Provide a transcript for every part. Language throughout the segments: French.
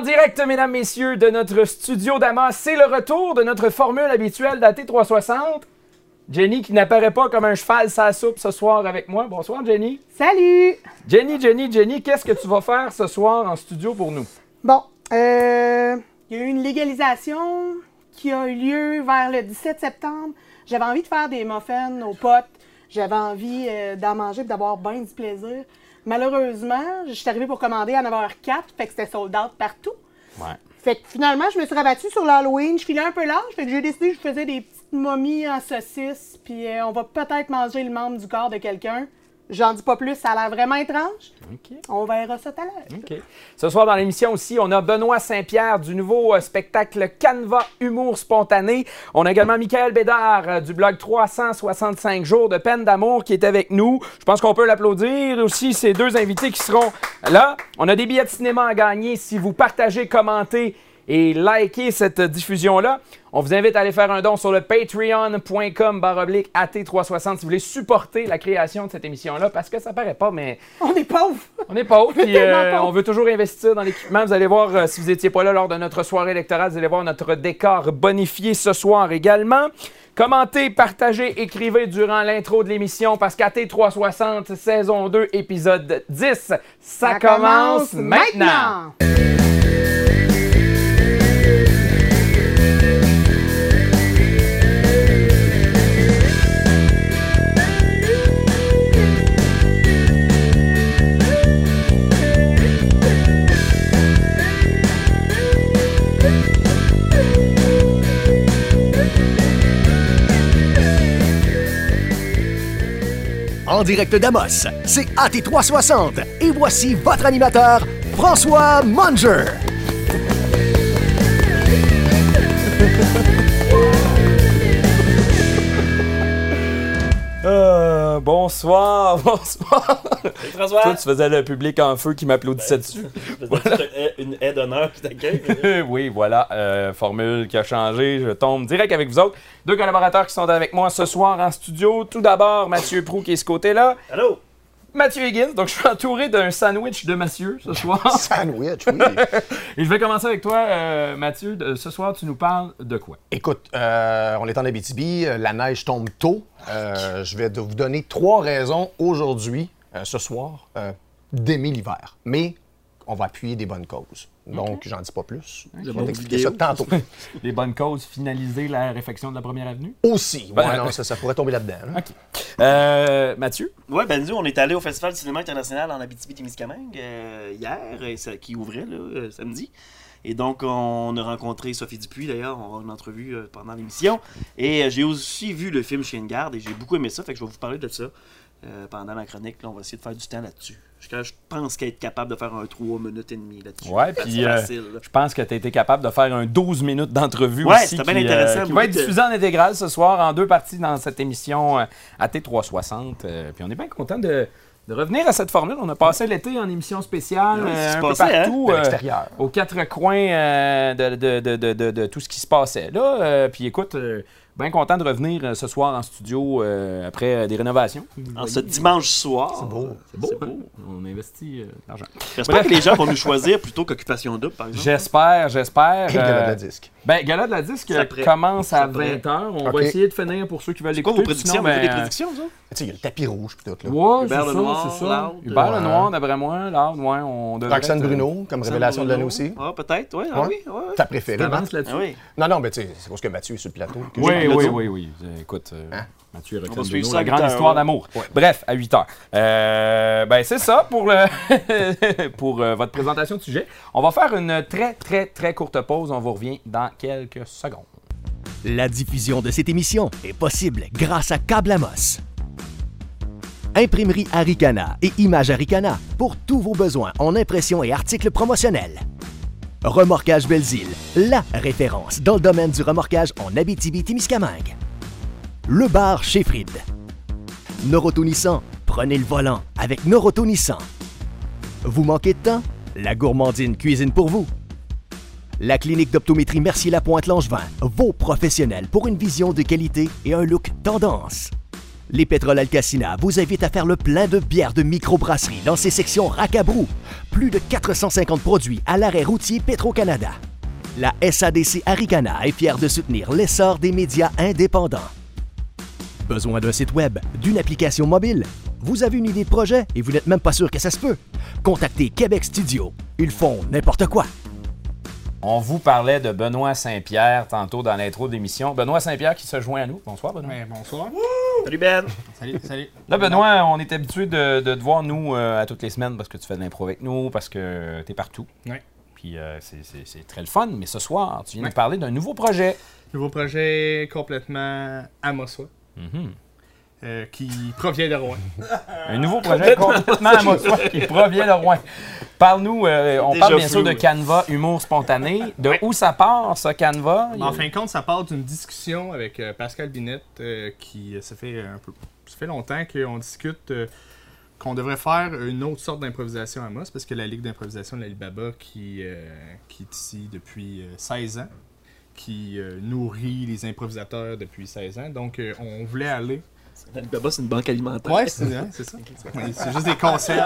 En direct, mesdames, messieurs, de notre studio d'Amas, c'est le retour de notre formule habituelle d'AT360. Jenny qui n'apparaît pas comme un cheval sa soupe ce soir avec moi. Bonsoir, Jenny. Salut! Jenny, Jenny, Jenny, qu'est-ce que tu vas faire ce soir en studio pour nous? Bon, euh, il y a eu une légalisation qui a eu lieu vers le 17 septembre. J'avais envie de faire des muffins aux potes. J'avais envie euh, d'en manger et d'avoir bien du plaisir. Malheureusement, je suis arrivée pour commander à 9h04, fait que c'était sold out partout. Ouais. Fait que finalement, je me suis rabattue sur l'Halloween. Je filais un peu large, fait que j'ai décidé que je faisais des petites momies en saucisse, puis euh, on va peut-être manger le membre du corps de quelqu'un. J'en dis pas plus, ça a l'air vraiment étrange. On verra ça tout à l'heure. Ce soir dans l'émission aussi, on a Benoît Saint-Pierre du nouveau euh, spectacle Canva Humour spontané. On a également Michael Bédard euh, du blog 365 jours de peine d'amour qui est avec nous. Je pense qu'on peut l'applaudir. Aussi, ces deux invités qui seront là. On a des billets de cinéma à gagner si vous partagez, commentez et likez cette diffusion-là. On vous invite à aller faire un don sur le patreon.com baroblique AT360 si vous voulez supporter la création de cette émission-là parce que ça paraît pas, mais On est pauvres! on est pauvres, puis euh, on veut toujours investir dans l'équipement. Vous allez voir, euh, si vous n'étiez pas là lors de notre soirée électorale, vous allez voir notre décor bonifié ce soir également. Commentez, partagez, écrivez durant l'intro de l'émission parce qu'AT360, saison 2, épisode 10, ça, commence maintenant. Direct d'Amos, c'est AT360 et voici votre animateur, François Munger. Euh, bonsoir, bonsoir. Salut François! Toi, tu faisais le public en feu qui m'applaudissait dessus. Je faisais une haie d'honneur qui t'accueille. oui, voilà, euh, formule qui a changé. Je tombe direct avec vous autres. Deux collaborateurs qui sont avec moi ce soir en studio. Tout d'abord, Mathieu Prou qui est ce côté-là. Allô? Mathieu Higgins. Donc, je suis entouré d'un sandwich de Mathieu ce soir. Sandwich, oui. Et je vais commencer avec toi, euh, Mathieu. De- ce soir, tu nous parles de quoi? Écoute, euh, on est en Abitibi, la neige tombe tôt. Euh, je vais vous donner trois raisons aujourd'hui, euh, ce soir, euh, d'aimer l'hiver. Mais on va appuyer des bonnes causes. Donc, j'en dis pas plus. Je vais t'expliquer ça tantôt. Les bonnes causes, finaliser la réfection de la première avenue? Aussi. Ben, Ouais, non, ça, ça pourrait tomber là-dedans. hein. OK. Euh, Mathieu? Ouais, ben nous, on est allé au Festival du cinéma international en Abitibi-Témiscamingue euh, hier, et ça- qui ouvrait là, euh, samedi. Et donc, on a rencontré Sophie Dupuis, d'ailleurs, on a une entrevue pendant l'émission. Et j'ai aussi vu le film Chien de garde, et j'ai beaucoup aimé ça, fait que je vais vous parler de ça euh, pendant ma chronique. Là, on va essayer de faire du temps là-dessus. Je, je pense qu'être capable de faire un 3 minutes et demie là-dessus. Ouais, puis euh, je pense que tu as été capable de faire un 12 minutes d'entrevue Ouais, aussi. c'était bien qui, euh, intéressant, qui va être de- diffusé en intégrale ce soir en deux parties dans cette émission euh, AT360. Euh, puis on est bien content de, de revenir à cette formule. On a passé l'été en émission spéciale euh, c'est un peu passé, hein? partout. Euh, l'extérieur. aux quatre coins euh, de, de- de- de- de- de tout ce qui se passait là. Euh, puis écoute, euh, bien content de revenir euh, ce soir en studio euh, après euh, des rénovations. En ce dimanche soir. C'est beau. C'est beau, hein? On investit euh, de l'argent. J'espère Bref. que les gens vont nous choisir plutôt qu'Occupation Double, par exemple. J'espère, j'espère. Et le gala de la disque. Ben, Gala de la disque commence à C'est après. 20h. On va essayer de finir pour ceux qui veulent C'est quoi l'écouter. vos prédictions? sinon, Vous avez des ben, prédictions, ça? Tu sais, il y a le tapis rouge, puis tout. Là. Ouais, Hubert c'est ça, Lenoir, c'est ça. Loud. Hubert Ouais. Lenoir, d'après moi. Loud, ouais, on devrait... Roxane être, euh, Bruno, comme révélation de l'année aussi. Ah, peut-être, oui. Ah, Ouais. oui, ouais, ouais. Ta préférée. Hein? là-dessus? Ah oui. Non, non, mais tu sais, c'est parce que Mathieu est sur le plateau. que Oui, oui, oui, oui. Euh, Écoute, euh, Hein? Mathieu et Roxane Bruno, ça la grande 8 heures, histoire ouais. d'amour. Ouais. Bref, à 8 heures. Euh, ben, c'est ça pour, le pour euh, votre présentation de sujet. On va faire une très, très, très courte pause. On vous revient dans quelques secondes. La diffusion de cette émission est possible grâce à Câble Amos. Imprimerie Aricana et Image Aricana pour tous vos besoins en impression et articles promotionnels. Remorquage Belzile, la référence dans le domaine du remorquage en Abitibi-Témiscamingue. Le bar chez Fried. Noroto Nissan, prenez le volant avec Noroto. Vous manquez de temps? La gourmandine cuisine pour vous. La clinique d'optométrie Mercier-Lapointe-Langevin, vos professionnels pour une vision de qualité et un look tendance. Les Pétroles Alcacina vous invitent à faire le plein de bières de microbrasserie dans ses sections Racabrou. Plus de 450 produits à l'arrêt routier Petro-Canada. La SADC Aricana est fière de soutenir l'essor des médias indépendants. Besoin d'un site web, d'une application mobile? Vous avez une idée de projet et vous n'êtes même pas sûr que ça se peut? Contactez Québec Studio. Ils font n'importe quoi. On vous parlait de Benoît Saint-Pierre tantôt dans l'intro de l'émission. Benoît Saint-Pierre qui se joint à nous. Bonsoir, Benoît. Bonsoir. Salut Ben! Salut, salut. Là, Benoît, on est habitué de, de te voir, nous, euh, à toutes les semaines parce que tu fais de l'impro avec nous, parce que tu es partout. Ouais. Puis euh, c'est- très le fun. Mais ce soir, tu viens Ouais. nous parler d'un nouveau projet. Nouveau projet complètement amosois, Mhm. Euh, qui provient de Rouen. Un nouveau projet complètement à moi qui provient de Rouen. Parle-nous, euh, on Déjà parle bien sûr de. Canva Humour Spontané. De où ça part, ça, Canva? En fin de compte, ça part d'une discussion avec euh, Pascal Binette, euh, qui ça fait un peu, ça fait longtemps qu'on discute euh, qu'on devrait faire une autre sorte d'improvisation à Moss, parce que la Ligue d'improvisation de l'Alibaba, qui, euh, qui est ici depuis euh, 16 ans, qui euh, nourrit les improvisateurs depuis 16 ans, donc euh, on voulait aller Alibaba, c'est une banque alimentaire. Ouais, c'est hein, ça. Ouais, c'est juste des concepts.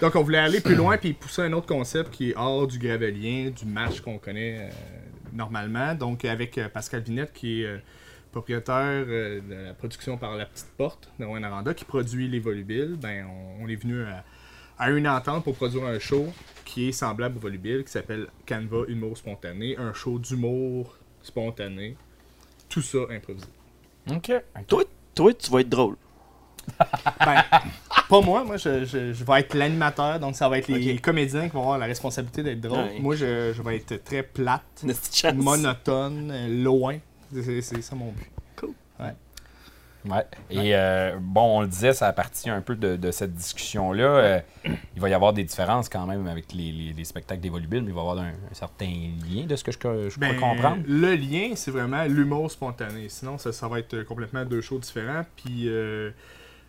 Donc, on voulait aller plus loin puis pousser un autre concept qui est hors du gravelien, du match qu'on connaît euh, normalement. Donc, avec euh, Pascal Vinette, qui est euh, propriétaire euh, de la production par La Petite Porte de Rouen-Aranda, qui produit les volubiles, ben, on, on est venu à, à une entente pour produire un show qui est semblable au volubile, qui s'appelle Canva Humour Spontané, un show d'humour spontané, tout ça improvisé. OK. Toi, toi, tu vas être drôle. Ben, pas moi, moi je, je- je vais être l'animateur, donc ça va être les comédiens qui vont avoir la responsabilité d'être drôles. Ouais. Moi je, je vais être très plate, monotone, loin. C'est ça mon but. Ouais. Et euh, bon, on le disait, ça a parti un peu de, de cette discussion-là. Euh, il va y avoir des différences quand même avec les, les- les spectacles des volubiles, mais il va y avoir un, un certain lien de ce que je, je Ben, peux comprendre. Le lien, c'est vraiment l'humour spontané. Sinon, ça, ça va être complètement deux choses différentes. Puis euh,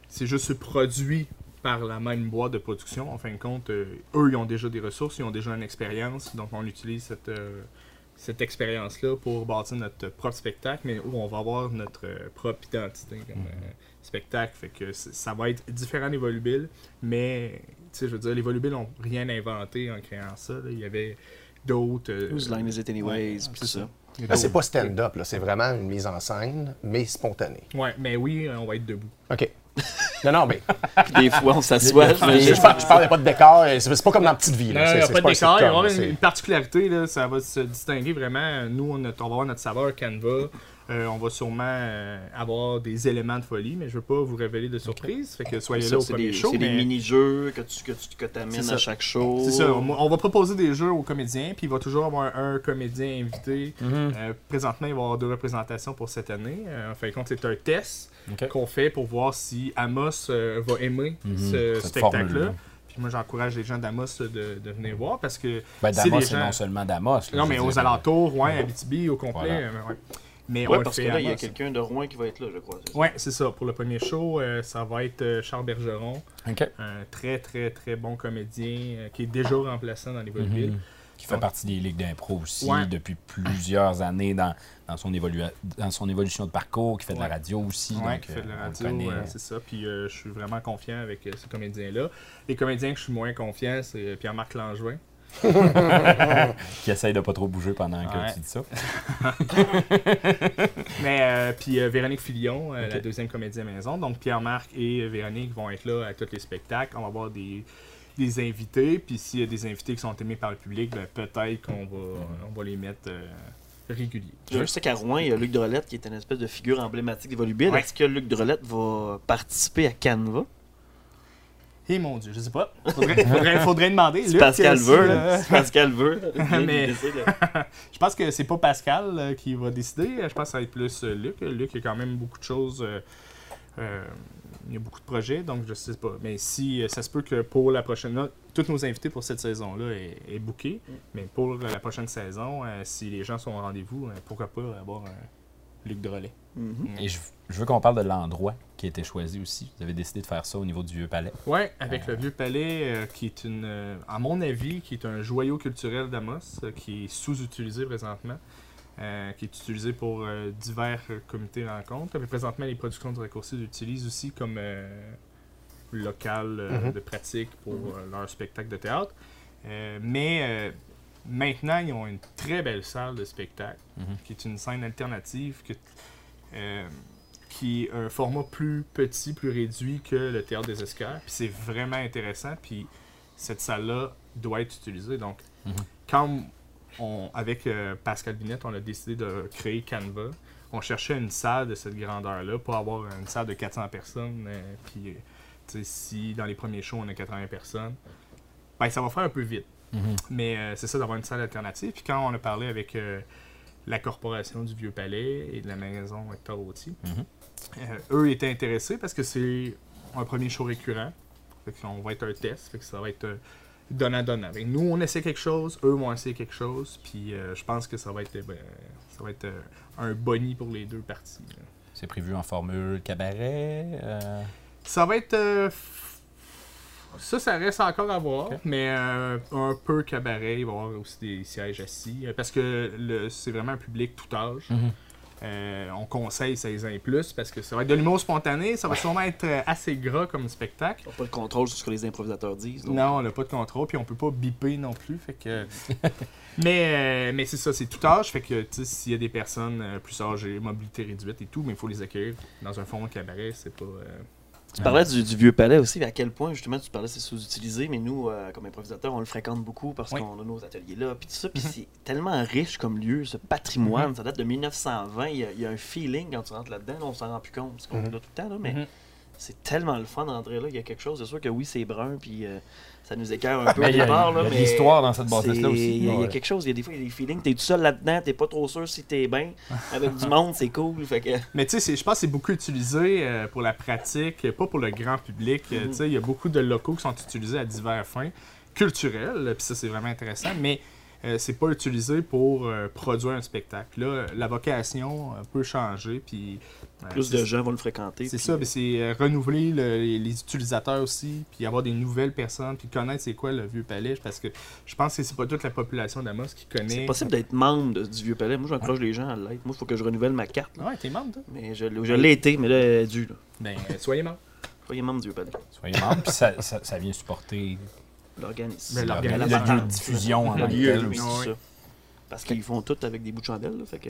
c'est juste produit par la même boîte de production. En fin de compte, euh, eux, ils ont déjà des ressources, ils ont déjà une expérience. Donc, on utilise cette, euh, cette expérience-là pour bâtir notre propre spectacle, mais où on va avoir notre euh, propre identité comme euh, spectacle. Fait que ça va être différent des volubiles, mais tu sais, je veux dire, les volubiles n'ont rien inventé en créant ça. là. Il y avait d'autres. euh, Whose line is it anyways? Ouais, c'est tout ça. Là, c'est pas stand-up, là, c'est vraiment une mise en scène, mais spontanée. Ouais, mais oui, on va être debout. OK. Non, non, mais Puis des fois, on s'assoit. je, je, parle- je parlais pas de décor, c'est pas comme dans Petite Vie. Non, il n'y a pas de décor. Il va y avoir une particularité, là, ça va se distinguer vraiment. Nous, on, a- on va avoir notre saveur Canva. Euh, on va sûrement euh, avoir des éléments de folie, mais je ne veux pas vous révéler de surprise. Fait que soyez C'est là au ça, c'est premier des, show. c'est des mini-jeux que tu que tu que amènes ça. à chaque show. C'est ça, on, on va proposer des jeux aux comédiens, puis il va toujours avoir un, comédien invité. Mhm. Euh, présentement, il va y avoir deux représentations pour cette année. Euh, en fin de compte, c'est un test qu'on fait pour voir si Amos euh, va aimer Mhm. ce spectacle-là. moi, j'encourage les gens d'Amos de, de venir voir parce que Ben, Damos, c'est gens- non seulement Damos. là, Non, mais aux alentours, ouais, Abitibi au complet. Voilà. ouais. Mais Ouais, on le parce que là, il y a quelqu'un de Rouen qui va être là, je crois. Ouais, c'est ça. Pour le premier show, euh, ça va être euh, Charles Bergeron, un très, très, très bon comédien euh, qui est déjà remplaçant dans les. Mhm. Qui fait Donc- partie des ligues d'impro aussi Ouais. depuis plusieurs années dans, dans, son dans son évolution de parcours, qui fait de la radio aussi. Donc, qui fait de la radio, c'est ça. Puis euh, je suis vraiment confiant avec euh, ce comédien-là. Les comédiens que je suis moins confiant, c'est Pierre-Marc Langevin. qui essaye de pas trop bouger pendant que Ouais. tu dis ça. Mais euh, puis euh, Véronique Filion, euh, la deuxième comédienne maison. Donc Pierre-Marc et Véronique vont être là à tous les spectacles. On va avoir des, des invités. Puis s'il y a des invités qui sont aimés par le public, ben, peut-être qu'on va, on va les mettre euh, réguliers. Je sais qu'à Rouen, il y a Luc Drolette qui est une espèce de figure emblématique des volubiles. Ouais. Est-ce que Luc Drolette va participer à Canva? Et mon Dieu, je sais pas. Faudrait, faudrait, faudrait demander. Pascal euh, veut, euh, là. Si Pascal veut. Mais-. Je pense que c'est pas Pascal euh, qui va décider. Je pense que ça va être plus Luc. Luc, il y a quand même beaucoup de choses. euh, il y a beaucoup de projets, donc je sais pas. Mais si ça se peut que pour la prochaine. là, tous nos invités pour cette saison-là est, est booké. Mais pour la prochaine saison, euh, si les gens sont au rendez-vous, pourquoi pas avoir un Luc Drolet. Mhm. Et je, je veux qu'on parle de l'endroit qui a été choisi aussi. Vous avez décidé de faire ça au niveau du Vieux Palais. Ouais, avec le Vieux Palais, euh, qui est une, euh, à mon avis, qui est un joyau culturel d'Amos, euh, qui est sous-utilisé présentement. euh, qui est utilisé pour euh, divers euh, comités de rencontres. Mais présentement, les productions du raccourci l'utilisent aussi comme euh, local euh, Mhm. de pratique pour euh, leur spectacle de théâtre. Euh, mais euh, maintenant, ils ont une très belle salle de spectacle, Mhm. qui est une scène alternative que, euh, qui est un format plus petit, plus réduit que le théâtre des Escars. Puis c'est vraiment intéressant. Puis cette salle-là doit être utilisée. Donc, Mhm. quand on, avec euh, Pascal Binette, on a décidé de créer Canva, on cherchait une salle de cette grandeur-là pour avoir une salle de 400 personnes. euh, puis, euh, si dans les premiers shows, on a 80 personnes, ben, ça va faire un peu vite. Mhm. Mais euh, c'est ça d'avoir une salle alternative. Puis quand on a parlé avec euh, la corporation du Vieux Palais et de la maison Hector Routier, Mhm. euh, eux étaient intéressés parce que c'est un premier show récurrent. Fait qu'on va être un test. Fait que ça va être euh, donnant-donnant. Nous, on essaie quelque chose, eux vont essayer quelque chose. Puis euh, je pense que ça va être, ben, ça va être un boni pour les deux parties. C'est prévu en formule cabaret. euh, Ça va être. Ça, ça reste encore à voir, mais euh, un peu cabaret. Il va y avoir aussi des sièges assis. euh, Parce que le- c'est vraiment un public tout âge. Mhm. Euh, on conseille 16 ans et plus parce que ça va être de l'humour spontané. Ça va sûrement être assez gras comme spectacle. On n'a pas le contrôle sur ce que les improvisateurs disent. donc. Non, on n'a pas de contrôle, puis on peut pas biper non plus. Fait que... mais euh, mais c'est ça, c'est tout âge. Fait que s'il y a des personnes plus âgées, mobilité réduite et tout, mais il faut les accueillir dans un fond cabaret. C'est pas. euh, Tu parlais du, du vieux palais aussi, à quel point justement tu parlais c'est sous-utilisé, mais nous, euh, comme improvisateurs, on le fréquente beaucoup parce Oui. qu'on a nos ateliers là, puis tout ça, puis c'est tellement riche comme lieu, ce patrimoine, ça date de 1920, il y, a, il y a un feeling quand tu rentres là-dedans, là, on s'en rend plus compte, parce qu'on Mhm. est là tout le temps, là, mais Mhm. c'est tellement le fun d'entrer là, il y a quelque chose, c'est sûr que oui, c'est brun, puis euh, ça nous écœure un peu au il y a, départ, il y a de l'histoire dans cette bâtisse-là aussi. Il y, a- y quelque chose, il y a des fois il y a des feelings, t'es tout seul là-dedans, t'es pas trop sûr si t'es bien, avec du monde, c'est cool, fait que... Mais tu sais, je pense que c'est beaucoup utilisé euh, pour la pratique, pas pour le grand public. Euh, Mhm. Tu sais, il y a beaucoup de locaux qui sont utilisés à divers fins culturels, euh, puis ça, c'est vraiment intéressant, mais euh, c'est pas utilisé pour euh, produire un spectacle. Là, la vocation euh, peut changer, puis... euh, Plus de gens vont le fréquenter. C'est puis- ça, mais c'est euh, renouveler le- les, les utilisateurs aussi, puis avoir des nouvelles personnes, puis connaître c'est quoi le vieux palais, parce que je pense que c'est pas toute la population d'Amos qui connaît. C'est possible d'être membre de- du Vieux Palais. Moi, j'encourage les gens à l'être. Moi, il faut que je renouvelle ma carte. là. Ouais, t'es membre, toi? Mais je, l'ai- je l'ai été, mais là, elle est due. Là. Ben, euh, soyez membre. Soyez membre du Vieux Palais. Soyez membre, puis ça, ça, ça vient supporter L'organisme. Le, l'organisme. lieu de diffusion en lieu, aussi. Ça. Parce qu'ils font tout avec des bouts de chandelle, là, fait que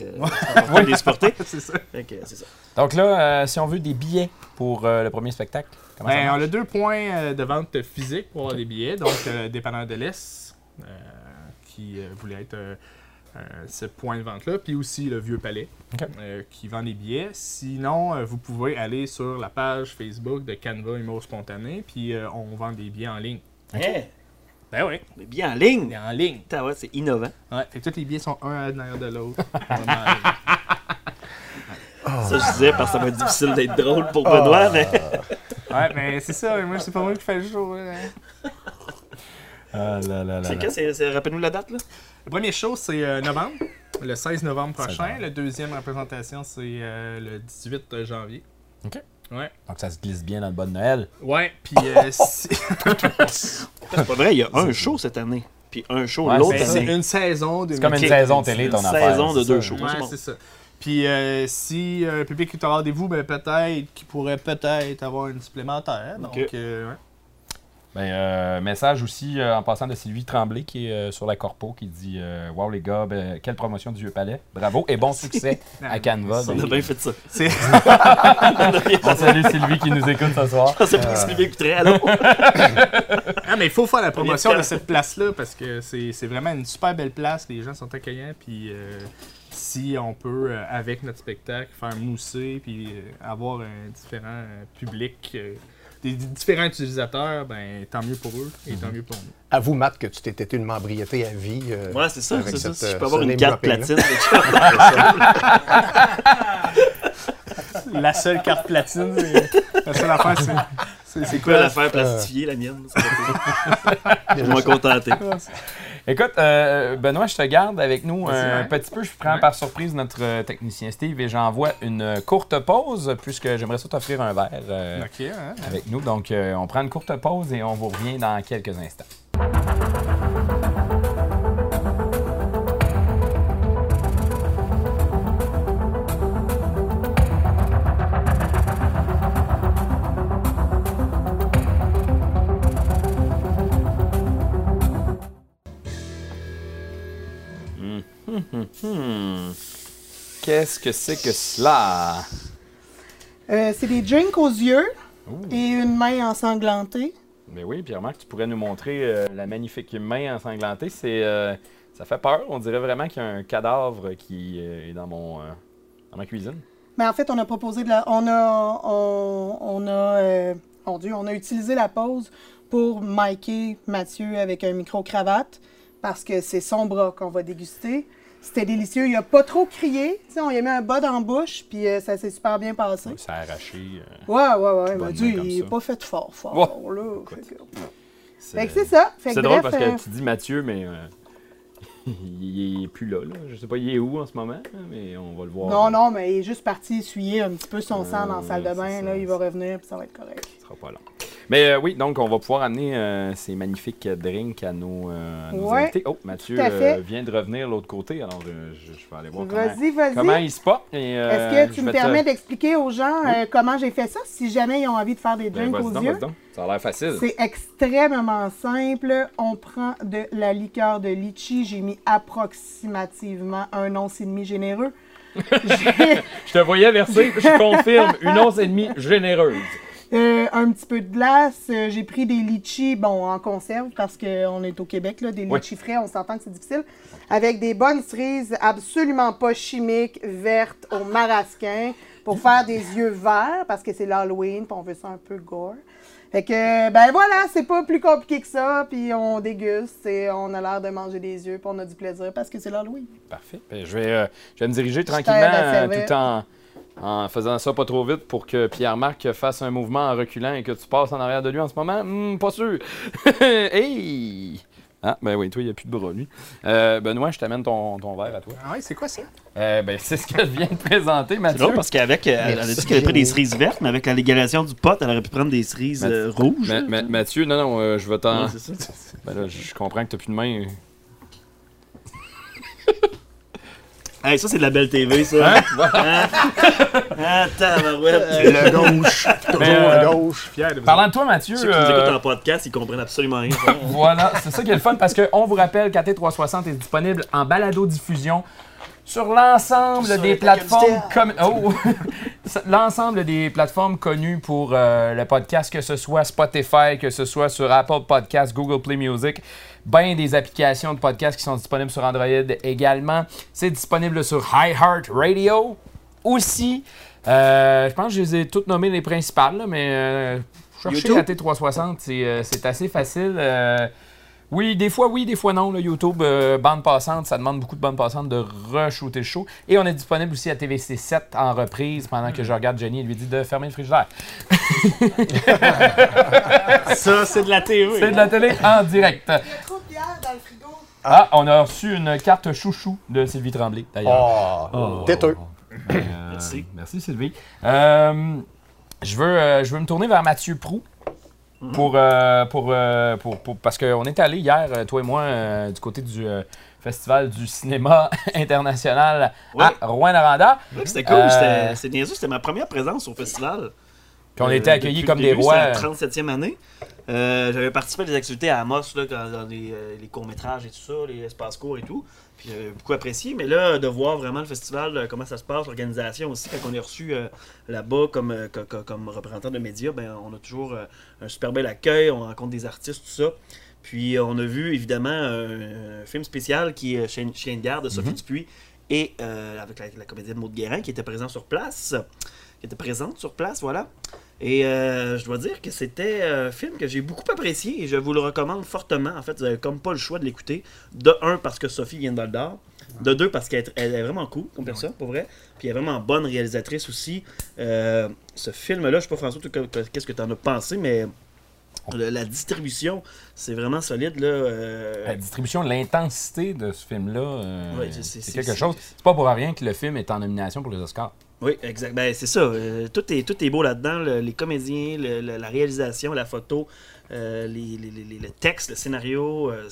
ça va les supporter. c'est ça. Fait que c'est ça. Donc là, euh, si on veut des billets pour euh, le premier spectacle, comment ça Ben, on marche? a deux points euh, de vente physique pour avoir des billets. Donc, euh, dépanneur de l'Est, euh, qui euh, voulait être euh, euh, ce point de vente-là, puis aussi le Vieux Palais, euh, qui vend des billets. Sinon, euh, vous pouvez aller sur la page Facebook de Canva Humour Spontané, puis euh, on vend des billets en ligne. Ben oui, Mais bien en ligne. en ligne. Ouais, c'est innovant. Ouais, fait que tous les billets sont un à l'arrière de l'autre. Ça, je disais, parce que ça va être difficile d'être drôle pour Benoît, mais. ouais, mais c'est ça, moi, c'est pas moi qui fais le show. hein. Ah là là là C'est quand? c'est- Rappelle-nous la date, là. Le premier show, c'est euh, novembre, le 16 novembre 16 prochain. La deuxième représentation, c'est euh, le 18 janvier. OK. Ouais. Donc ça se glisse bien dans le bon Noël. Ouais, puis euh, c'est C'est pas vrai, il y a un show cette année. Puis un show Ouais, l'autre c'est année. une saison de C'est comme une saison télé, Une ton affaire. saison de deux shows. Ouais, c'est bon. c'est ça. Puis euh, si euh, le public est au rendez-vous, ben peut-être qu'il pourrait peut-être avoir une supplémentaire. Donc, euh, ouais. Ben, euh, message aussi euh, en passant de Sylvie Tremblay qui est euh, sur la Corpo qui dit euh, Wow les gars, ben, quelle promotion du Vieux Palais. Bravo et bon succès à Canva. On a bien fait ça. C'est- on salue Sylvie qui nous écoute ce soir. Je pensais pas que Sylvie écouterait. Allô? Ah, mais il faut faire la promotion de cette place-là parce que c'est c'est vraiment une super belle place. Les gens sont accueillants. Puis euh, si on peut, avec notre spectacle, faire mousser puis euh, avoir un différent public, euh, des, différents utilisateurs, ben tant mieux pour eux et tant mieux pour nous. Avoue, Matt, que tu t'es été une membriété à vie. euh, Ouais, c'est ça, c'est ça. Si je euh, peux avoir une carte platine. La seule carte platine, c'est- la seule affaire, c'est- c'est c'est C'est quoi quoi? la l'affaire plastifiée, la mienne? Je vais m'en contenter. Écoute, euh, Benoît, je te garde avec nous un petit peu. Je prends par surprise notre euh, technicien Steve et j'envoie une courte pause puisque j'aimerais ça t'offrir un verre euh, hein? avec nous. Donc, euh, on prend une courte pause et on vous revient dans quelques instants. Qu'est-ce que c'est que cela? Euh, c'est des drinks aux yeux et une main ensanglantée. Mais oui, puis remarque, tu pourrais nous montrer euh, la magnifique main ensanglantée. C'est, euh, ça fait peur. On dirait vraiment qu'il y a un cadavre qui est dans, mon, dans ma cuisine. Mais en fait, on a proposé de la. On a. On, on a. mon Dieu, on a utilisé la pause pour micer Mathieu avec un micro-cravate parce que c'est son bras qu'on va déguster. C'était délicieux. Il a pas trop crié. On lui a mis un bas dans la bouche, puis euh, ça s'est super bien passé. Ça a arraché. euh, Ouais, ouais, ouais. Mathieu, main comme il est ça. pas fait fort, fort. Là. Écoute. Fait que, c'est, ça. C'est drôle parce que tu dis Mathieu, mais euh, il est plus là, là. Je sais pas, il est où en ce moment, hein, mais on va le voir. Non, non, mais il est juste parti essuyer un petit peu son sang dans la salle de bain. Là, il va revenir, puis ça va être correct. Ce sera pas long. Mais euh, oui, donc on va pouvoir amener euh, ces magnifiques drinks à nos, euh, à nos Ouais, invités. Oh, Mathieu vient de revenir de l'autre côté, alors je, je vais aller voir comment, Vas-y, vas-y. comment il se porte. Est-ce que tu me te- permets d'expliquer aux gens Oui. comment j'ai fait ça, si jamais ils ont envie de faire des Ben, drinks vas-y aux donc, yeux? Ça a l'air facile. C'est extrêmement simple. On prend de la liqueur de litchi. J'ai mis approximativement un once et demi généreux. Je te voyais verser, je confirme, une once et demie généreuse. Euh, un petit peu de glace. Euh, J'ai pris des litchis, bon, en conserve, parce qu'on est au Québec, là, des litchis frais, on s'entend que c'est difficile. Avec des bonnes cerises absolument pas chimiques, vertes, au marasquin, pour faire des yeux verts, parce que c'est l'Halloween, puis on veut ça un peu gore. Fait que, ben voilà, c'est pas plus compliqué que ça, puis on déguste, et on a l'air de manger des yeux, puis on a du plaisir, parce que c'est l'Halloween. Parfait. Ben, je, vais, euh, je vais me diriger tranquillement euh, tout en, en faisant ça pas trop vite pour que Pierre-Marc fasse un mouvement en reculant et que tu passes en arrière de lui en ce moment? Hmm, pas sûr. hey! Ah, ben oui, toi, il n'y a plus de bras, lui. Euh, Benoît, je t'amène ton, ton verre à toi. Ah ouais, c'est quoi ça? Euh, ben, c'est ce que je viens de présenter, C'est Mathieu. drôle parce qu'avec, euh, elle, elle a dit qu'elle avait pris des cerises vertes, mais avec la légalisation du pot, elle aurait pu prendre des cerises euh, rouges. Ma- là. ma- Mathieu, non, non, euh, je vais t'en. Ouais, c'est ça. Ben là, je je comprends que t'as plus de main. Hey, ça, c'est de la belle TV, ça. Hein? Ah, tabarouette. Le gauche, toujours Mais, à euh, gauche. Fier de vous. Parlant de toi, Mathieu. Ceux qui nous euh, écoutent en podcast, ils comprennent absolument rien. Voilà, c'est ça qui est le fun parce qu'on vous rappelle qu'AT360 est disponible en balado-diffusion sur l'ensemble Sur des plateformes comme oh, l'ensemble des plateformes connues pour euh, le podcast que ce soit Spotify, que ce soit sur Apple Podcasts, Google Play Music, ben des applications de podcast qui sont disponibles sur Android également. C'est disponible sur iHeartRadio aussi. Euh, je pense que je les ai toutes nommées les principales, là, mais euh, chercher YouTube? AT360, c'est euh, c'est assez facile. Oui, des fois oui, des fois non. Là, YouTube, euh, bande passante, ça demande beaucoup de bandes passantes de re-shooter le show. Et on est disponible aussi à TVC7 en reprise pendant que je regarde Jenny et lui dit de fermer le frigidaire. ça, c'est de la TV. C'est de la télé en direct. Il y a trop de bière dans le frigo. Ah, on a reçu une carte chouchou de Sylvie Tremblay, d'ailleurs. Oh, têteux. Euh, Merci. Merci Sylvie. Euh, je, veux, euh, je veux me tourner vers Mathieu Prou. Pour, euh, pour, euh, pour, pour- parce qu'on est allé hier, euh, toi et moi, euh, du côté du Festival du cinéma international à Rouen-Noranda. Ouais, C'était cool, c'était- c'est niaiseux, c'était ma première présence au festival. Puis on Euh, était accueillis depuis comme des rois. C'était la 37e année. Euh, J'avais participé à des activités à Amos, là, dans les, euh, les courts-métrages et tout ça, les espaces courts et tout. Puis euh, beaucoup apprécié. Mais là, de voir vraiment le festival, euh, comment ça se passe, l'organisation aussi, quand on est reçu euh, là-bas comme, euh, co- co- comme, représentant de médias, ben, on a toujours euh, un super bel accueil, on rencontre des artistes, tout ça. Puis euh, on a vu évidemment un, un film spécial qui est Chien, Chien de garde de Sophie Dupuis et euh, avec la, la comédienne Maud Guérin qui était présent sur place, qui était présente sur place, voilà. Et euh, je dois dire que c'était un film que j'ai beaucoup apprécié et je vous le recommande fortement. En fait, vous n'avez comme pas le choix de l'écouter. De un, parce que Sophie vient d'Or. De deux, parce qu'elle est- vraiment cool comme personne, pour vrai. Puis elle est vraiment bonne réalisatrice aussi. Euh, ce film-là, je sais pas François, qu'est-ce que tu en as pensé, mais la distribution, c'est vraiment solide. Là, euh, La distribution, l'intensité de ce film-là, euh, Ouais, c'est- quelque chose. C'est pas pour rien que le film est en nomination pour les Oscars. Oui, exact. Ben, c'est ça. Euh, tout, est, tout est beau là-dedans. le- les comédiens, le- la réalisation, la photo, euh, les, les- les- le texte, le scénario, euh,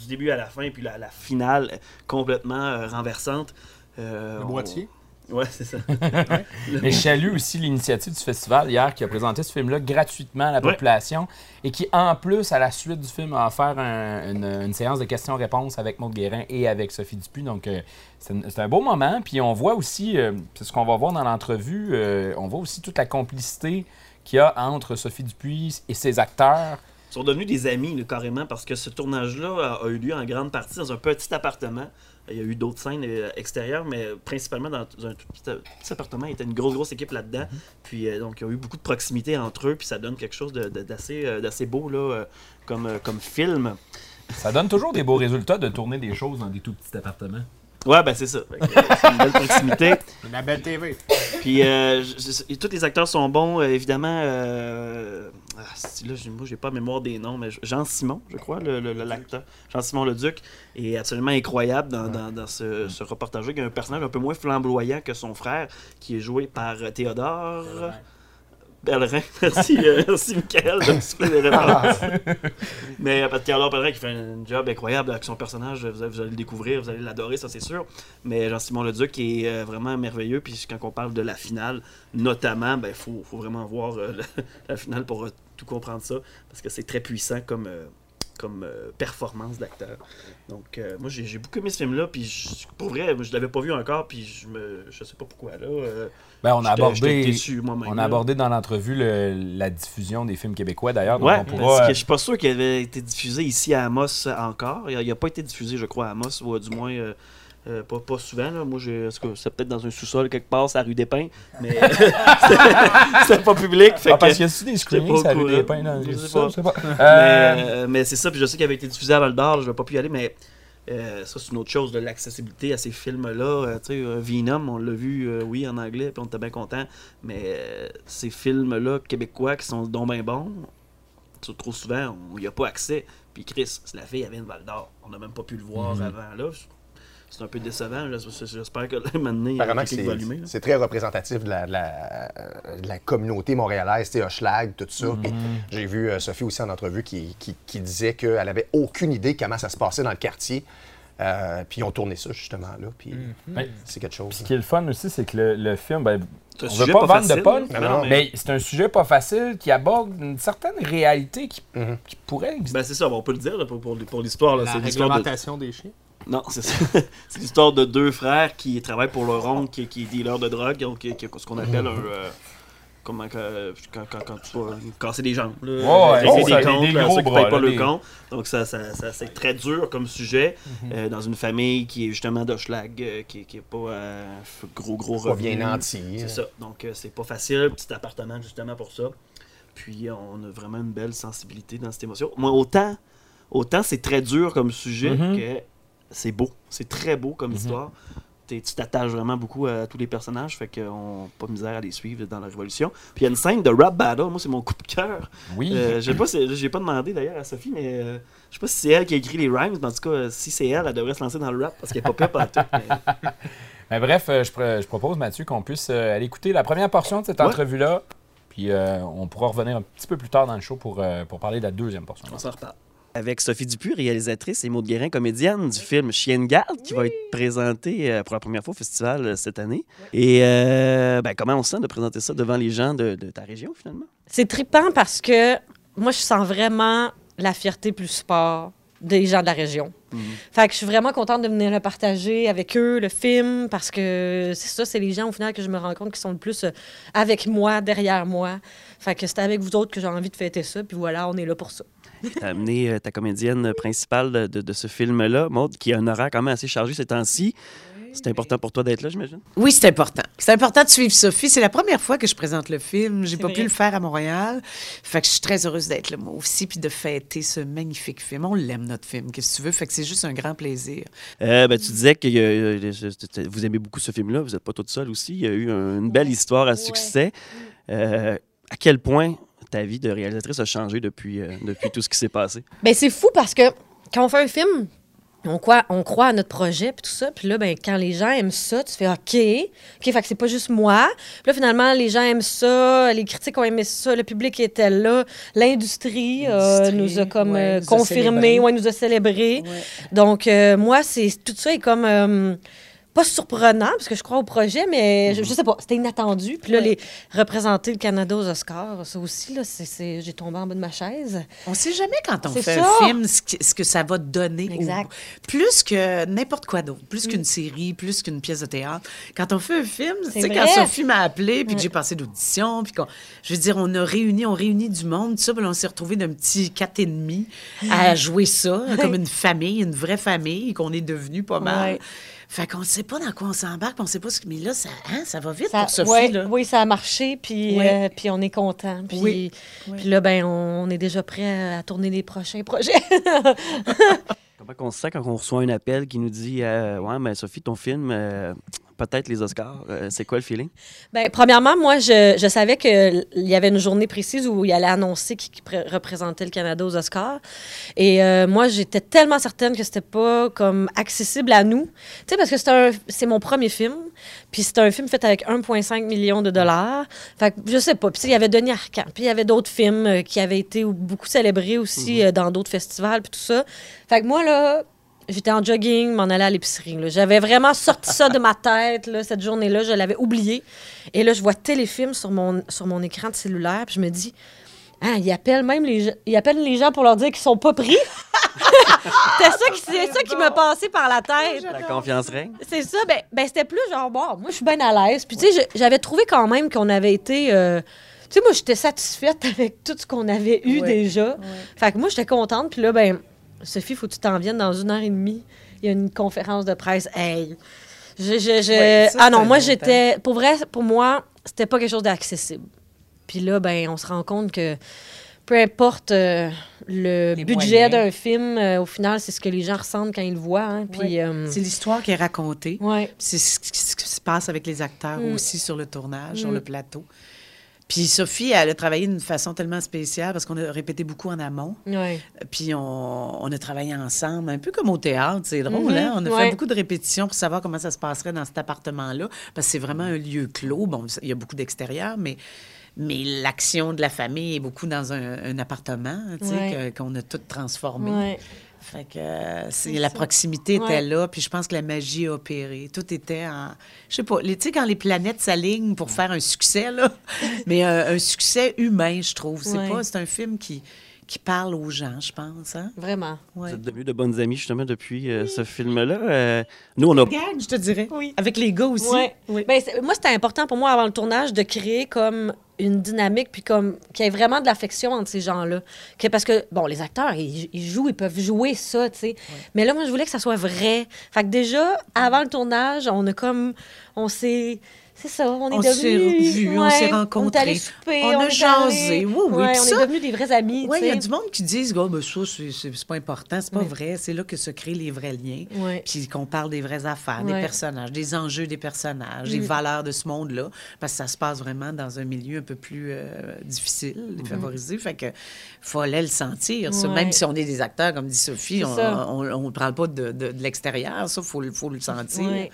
du début à la fin, puis la, la finale complètement renversante. Le boîtier? Ouais, c'est ça. Mais je salue aussi l'initiative du festival hier qui a présenté ce film-là gratuitement à la Ouais. population et qui, en plus, à la suite du film, a offert un- une, une séance de questions-réponses avec Maud Guérin et avec Sophie Dupuis. Donc, euh, c'est un- beau moment. Puis on voit aussi, euh, c'est ce qu'on va voir dans l'entrevue, euh, on voit aussi toute la complicité qu'il y a entre Sophie Dupuis et ses acteurs. Ils sont devenus des amis, là, carrément, parce que ce tournage-là a, a eu lieu en grande partie dans un petit appartement. Il y a eu d'autres scènes euh, extérieures, mais principalement dans un tout petit, petit appartement. Il y était une grosse, grosse équipe là-dedans. Puis, euh, donc, il y a eu beaucoup de proximité entre eux, puis ça donne quelque chose d'assez euh, beau, là, euh, comme, euh, comme film. Ça donne toujours des beaux résultats de tourner des choses dans des tout petits appartements. Ouais, ben c'est ça. Euh, C'est une belle proximité. La belle TV. Puis euh, je- tous les acteurs sont bons, euh, évidemment. Euh, ah, si, là, j'ai- moi, j'ai pas mémoire des noms, mais Jean Simon, je crois, le, le- le- l'acteur. Jean Simon le Duc est absolument incroyable dans, dans- dans ce, ce reportage-là. Il y a un personnage un peu moins flamboyant que son frère, qui est joué par Théodore. Bellerin. Merci, euh, merci Michael de me souffler des références. Mais euh, parce que Théodore Bellerin qui fait un job incroyable avec son personnage, vous, allez- vous allez le découvrir, vous allez l'adorer, ça c'est sûr. Mais Jean-Simon Leduc est euh, vraiment merveilleux. Puis quand on parle de la finale, notamment, ben faut, faut vraiment voir euh, la, la finale pour tout comprendre ça. Parce que c'est très puissant comme, comme euh, performance d'acteur. Donc euh, moi j'ai beaucoup aimé ce film-là. Puis je- pour vrai, je l'avais pas vu encore. Puis je me je sais pas pourquoi là. euh, Ben, on a abordé, déçu on a abordé dans l'entrevue le- la diffusion des films québécois d'ailleurs. Ouais, pourra, que je suis pas sûr qu'il avait été diffusé ici à Amos encore. Il n'a pas été diffusé, je crois, à Amos, ou du moins euh, euh, pas, pas souvent. Là. Moi, j'ai- c'est peut-être dans un sous-sol quelque part, c'est à rue des Pins, mais c'était- pas public. Fait Ah, parce qu'il y a aussi des screenings, a eu des courant. pains dans les sous-sols, pas. je sais pas. mais, Euh, euh, mais c'est ça, puis je sais qu'il avait été diffusé à Val d'Or, je vais pas pu y aller, mais euh, ça, c'est une autre chose de l'accessibilité à ces films-là. Euh, tu sais, euh, Venom, on l'a vu, euh, oui, en anglais, puis on était bien content, mais euh, ces films-là québécois qui sont donc bien bons, tu- trop souvent, on n'y a pas accès. Puis Chris, la fille, elle vient de Val d'Or. On n'a même pas pu le voir Mhm. avant là. C'est un peu décevant. J'es- J'espère que là, maintenant, il va allumer. c'est très représentatif de la, de la- de la communauté montréalaise, Hochelag, tout ça. Puis J'ai vu euh, Sophie aussi en entrevue qui, qui- qui disait qu'elle avait aucune idée comment ça se passait dans le quartier. Euh, puis ils ont tourné ça justement là. Puis Ben, c'est quelque chose. Ce qui est le fun aussi, c'est que le, le film, ben, on sujet veut pas, vendre facile, de Paul, non, mais c'est un sujet pas facile qui aborde une certaine réalité qui, Mhm. qui pourrait exister. Ben, c'est ça, on peut le dire là, pour, pour, pour l'histoire. là. La de, réglementation des chiens. Non, c'est ça. c'est l'histoire de deux frères qui travaillent pour leur oncle qui, qui est dealer de drogue, donc qui, qui- ce qu'on appelle un. euh, comment quand, quand, quand tu vas casser des jambes. Là, Ouais, ouais, des ça, comptes, des là, gros ceux qui bras, payent pas là, le des- compte. Donc ça, ça, ça- c'est très dur comme sujet euh, dans une famille qui est justement d'Hochelag, euh, qui, qui est pas euh, gros gros Pas revenu. bien nanti. C'est ça. Donc, euh, c'est pas facile. Petit appartement, justement, pour ça. Puis, on a vraiment une belle sensibilité dans cette émotion. Moi, autant, autant c'est très dur comme sujet Mhm. que c'est beau. C'est très beau comme histoire. T'es- Tu t'attaches vraiment beaucoup à tous les personnages, fait qu'on n'a pas de misère à les suivre dans la révolution. Puis il y a une scène de rap battle, moi c'est mon coup de cœur. Oui. Euh, je sais pas, j'ai pas demandé d'ailleurs à Sophie, mais euh, je sais pas si c'est elle qui a écrit les rhymes, mais en tout cas, si c'est elle, elle devrait se lancer dans le rap parce qu'elle est pas pire pas tout. mais- Mais bref, euh, je, pr- je propose, Mathieu, qu'on puisse euh, aller écouter la première portion de cette Ouais. entrevue-là. Puis euh, on pourra revenir un petit peu plus tard dans le show pour, pour parler de la deuxième portion. On s'en reparle. Avec Sophie Dupuis, réalisatrice, et Maud Guérin, comédienne du film Chienne garde, qui va être présenté euh, pour la première fois au festival euh, cette année. Et euh, ben, comment on se sent de présenter ça devant les gens de, de ta région, finalement? C'est trippant parce que moi, je sens vraiment la fierté plus sport des gens de la région. Fait que je suis vraiment contente de venir le partager avec eux, le film, parce que c'est ça, c'est les gens au final que je me rends compte qui sont le plus avec moi, derrière moi. Fait que c'est avec vous autres que j'ai envie de fêter ça, puis voilà, on est là pour ça. Tu as amené euh, ta comédienne principale de, de- de ce film-là, qui a un horaire quand même assez chargé ces temps-ci. C'est important pour toi d'être là, j'imagine? Oui, c'est important. C'est important de suivre Sophie. C'est la première fois que je présente le film. J'ai pas vrai. pu le faire à Montréal. Fait que je suis très heureuse d'être là, moi aussi, puis de fêter ce magnifique film. On l'aime, notre film. Qu'est-ce que tu veux? Fait que c'est juste un grand plaisir. Euh, ben, tu disais que euh, euh, vous aimez beaucoup ce film-là, vous n'êtes pas toute seule aussi. Il y a eu un- une belle histoire à succès. Euh, à quel point ta vie de réalisatrice a changé depuis, euh, depuis tout ce qui s'est passé? Ben c'est fou parce que quand on fait un film, on croit, on croit à notre projet puis tout ça, puis là ben quand les gens aiment ça, tu fais OK, OK, fait que c'est pas juste moi. Puis là finalement les gens aiment ça, les critiques ont aimé ça, le public était là, l'industrie euh, nous a comme ouais, euh, nous a confirmé, célébré. ouais, nous a célébré. Ouais. Donc euh, moi c'est tout ça est comme euh, pas surprenant, parce que je crois au projet, mais je, je sais pas, c'était inattendu. Puis là, Ouais. les représenter le Canada aux Oscars, ça aussi, là, c'est- j'ai tombé en bas de ma chaise. On sait jamais quand on fait ça. un film ce que, ce que ça va donner. au- Exact. plus que n'importe quoi d'autre, plus qu'une série, plus qu'une pièce de théâtre. Quand on fait un film, tu C'est sais, quand. Sophie m'a appelé, puis que j'ai passé d'audition, puis qu'on, je veux dire, on a réuni, on réunit du monde, tout ça, puis on s'est retrouvé d'un petit quatre et demi à jouer ça, comme une famille, une vraie famille qu'on est devenu pas mal. Ouais. Fait qu'on ne sait pas dans quoi on s'embarque, on sait pas ce que. Mais là, ça, hein, ça va vite Ça- pour Sophie, ouais, là. Oui, ça a marché, puis, Ouais. euh, puis on est content. Puis, Oui. puis là, ben, on, on est déjà prêt à tourner les prochains projets. Comment on se sent quand on reçoit un appel qui nous dit euh, Ouais, mais Sophie, ton film, euh, peut-être les Oscars, euh, c'est quoi le feeling? Ben, premièrement, moi, je, je savais qu'il y avait une journée précise où il allait annoncer qui, qui pré- représentait le Canada aux Oscars. Et moi, j'étais tellement certaine que c'était pas comme accessible à nous. Tu sais, parce que c'est mon premier film. Puis c'est un film fait avec 1,5 million de dollars. Fait que je sais pas. Puis il y avait Denis Arcand. Puis il y avait d'autres films euh, qui avaient été beaucoup célébrés aussi euh, dans d'autres festivals. Puis tout ça. Fait que moi, là, J'étais en jogging, m'en allais à l'épicerie. J'avais vraiment sorti ça de ma tête, là, cette journée-là. Je l'avais oublié. Et là, je vois téléfilm sur mon, sur mon écran de cellulaire. Puis je me dis, ah, il appelle même les, gens- il appelle les gens pour leur dire qu'ils sont pas pris. C'était ça qui, c'est ça qui me passait par la tête. La confiance règne? C'est ça, ben, ben c'était plus genre, bon, moi, je suis bien à l'aise. Puis, tu sais, j'avais trouvé quand même qu'on avait été. euh, tu sais, moi, j'étais satisfaite avec tout ce qu'on avait eu Ouais. déjà. Fait que moi, j'étais contente. Puis là, ben, Sophie, faut que tu t'en viennes dans une heure et demie. Il y a une conférence de presse. Hey! Je, je, je- Ouais, ça, ah non, c'est moi, j'étais. Pour vrai, pour moi, c'était pas quelque chose d'accessible. Puis là, ben, on se rend compte que peu importe euh, le Les budget d'un film, euh, au final, c'est ce que les gens ressentent quand ils le voient. hein. Puis. Euh, C'est l'histoire qui est racontée. C'est ce qui se passe avec les acteurs Mm. aussi sur le tournage, sur Mm. le plateau. Puis Sophie, elle a travaillé d'une façon tellement spéciale parce qu'on a répété beaucoup en amont. Ouais. Puis on, on a travaillé ensemble, un peu comme au théâtre. C'est drôle, Mhm, hein? On a fait beaucoup de répétitions pour savoir comment ça se passerait dans cet appartement-là. Parce que c'est vraiment un lieu clos. Bon, il y a beaucoup d'extérieur, mais, mais l'action de la famille est beaucoup dans un, un appartement, tu sais, Ouais. qu'on a tout transformé. Ouais. Fait que euh, c'est, la ça. proximité était Ouais. là, puis je pense que la magie a opéré. Tout était en... Je sais pas, les- tu sais, quand les planètes s'alignent pour faire un succès, là, mais un, un succès humain, je trouve. C'est Ouais. pas... C'est un film qui, qui parle aux gens, je pense, hein? Vraiment. Ouais. Vous êtes devenus de bonnes amies, justement, depuis euh, ce film-là. Euh, nous, on a. Gag, je te dirais. Oui. Avec les gars aussi. Ouais. Oui. Ben, c'est- moi, c'était important pour moi avant le tournage de créer comme une dynamique, puis comme qu'il y ait vraiment de l'affection entre ces gens-là. Que- parce que, bon, les acteurs, ils, ils jouent, ils peuvent jouer ça, tu sais. Mais là, moi, je voulais que ça soit vrai. Fait que déjà, avant le tournage, on a comme. On s'est. C'est ça, on est On s'est devenus. revus, on s'est On est rencontrés. souper, On a est jasé, allés- oui, oui, Ouais, puis on ça- est devenus des vrais amis, Oui, il y a du monde qui disent, oh, ben ça, c'est- pas important, c'est pas Ouais. vrai. C'est là que se créent les vrais liens. Ouais. Puis qu'on parle des vraies affaires, des Ouais. personnages, des enjeux des personnages, des Mm. valeurs de ce monde-là. Parce que ça se passe vraiment dans un milieu un peu plus euh, difficile, défavorisé. Fait que fallait le sentir. ça. Ouais. Même si on est des acteurs, comme dit Sophie, on on ne parle pas de, de- de l'extérieur. Ça, il faut le sentir.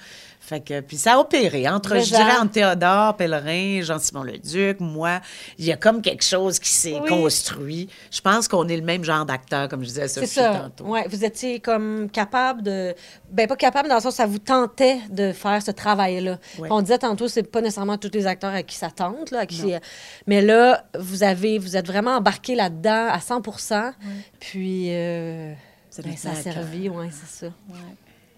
Ouais. Fait que, puis ça a opéré. Entre, je dirais, entre Théodore, Pellerin, Jean-Simon Leduc, moi, il y a comme quelque chose qui s'est Oui. construit. Je pense qu'on est le même genre d'acteur, comme je disais à Sophie ça. tantôt. Ouais, vous étiez comme capable de. Ben, pas capable dans le sens où ça vous tentait de faire ce travail-là. Ouais. On disait tantôt, c'est pas nécessairement tous les acteurs à qui ça tente, là, à qui- mais là, vous avez, vous êtes vraiment embarqué là-dedans à 100% Puis, euh, Ça ben, ça a servi, oui, c'est ça.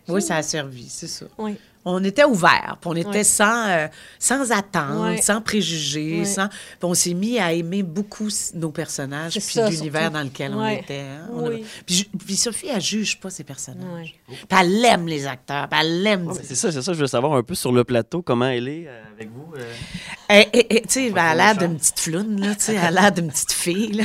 Oui, ça a servi, c'est ça. Oui. On était ouvert, puis on était Ouais. sans, euh, sans attente, Ouais. sans préjugés, Ouais. sans... puis on s'est mis à aimer beaucoup nos personnages, puis l'univers dans lequel on était. hein. On a- Oui. Puis, Sophie, elle juge pas ses personnages. Ouais. Puis elle aime les acteurs, puis elle aime... Ouais, ben, c'est ça, c'est ça. Je veux savoir un peu sur le plateau, comment elle est euh, avec vous. euh. Tu sais, elle a l'air d'une petite floune, là, tu sais, elle a l'air d'une petite fille, là.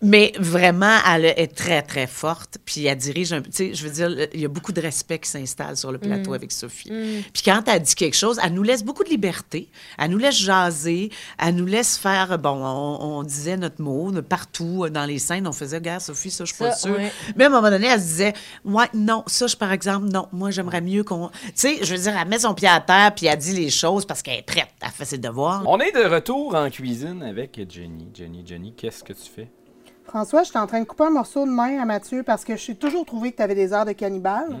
Mais vraiment, elle est très, très forte. Puis elle dirige un peu, tu sais, je veux dire, il y a beaucoup de respect qui s'installe sur le plateau avec Sophie. Puis quand elle dit quelque chose, elle nous laisse beaucoup de liberté. Elle nous laisse jaser. Elle nous laisse faire, bon, on, on disait notre mot de partout euh, dans les scènes. On faisait, regarde, Sophie, ça, je suis pas Ça, sûre. ouais. Mais à un moment donné, elle se disait, ouais, non, ça, je, par exemple, non, moi, j'aimerais mieux qu'on. Tu sais, je veux dire, elle met son pied à terre, puis elle dit les choses parce qu'elle est prête. Elle fait ses devoirs. On est de retour en cuisine avec Jenny. Jenny, Jenny, qu'est-ce que tu fais? François, j'étais en train de couper un morceau de main à Mathieu parce que je suis toujours trouvé que tu avais des airs de cannibale.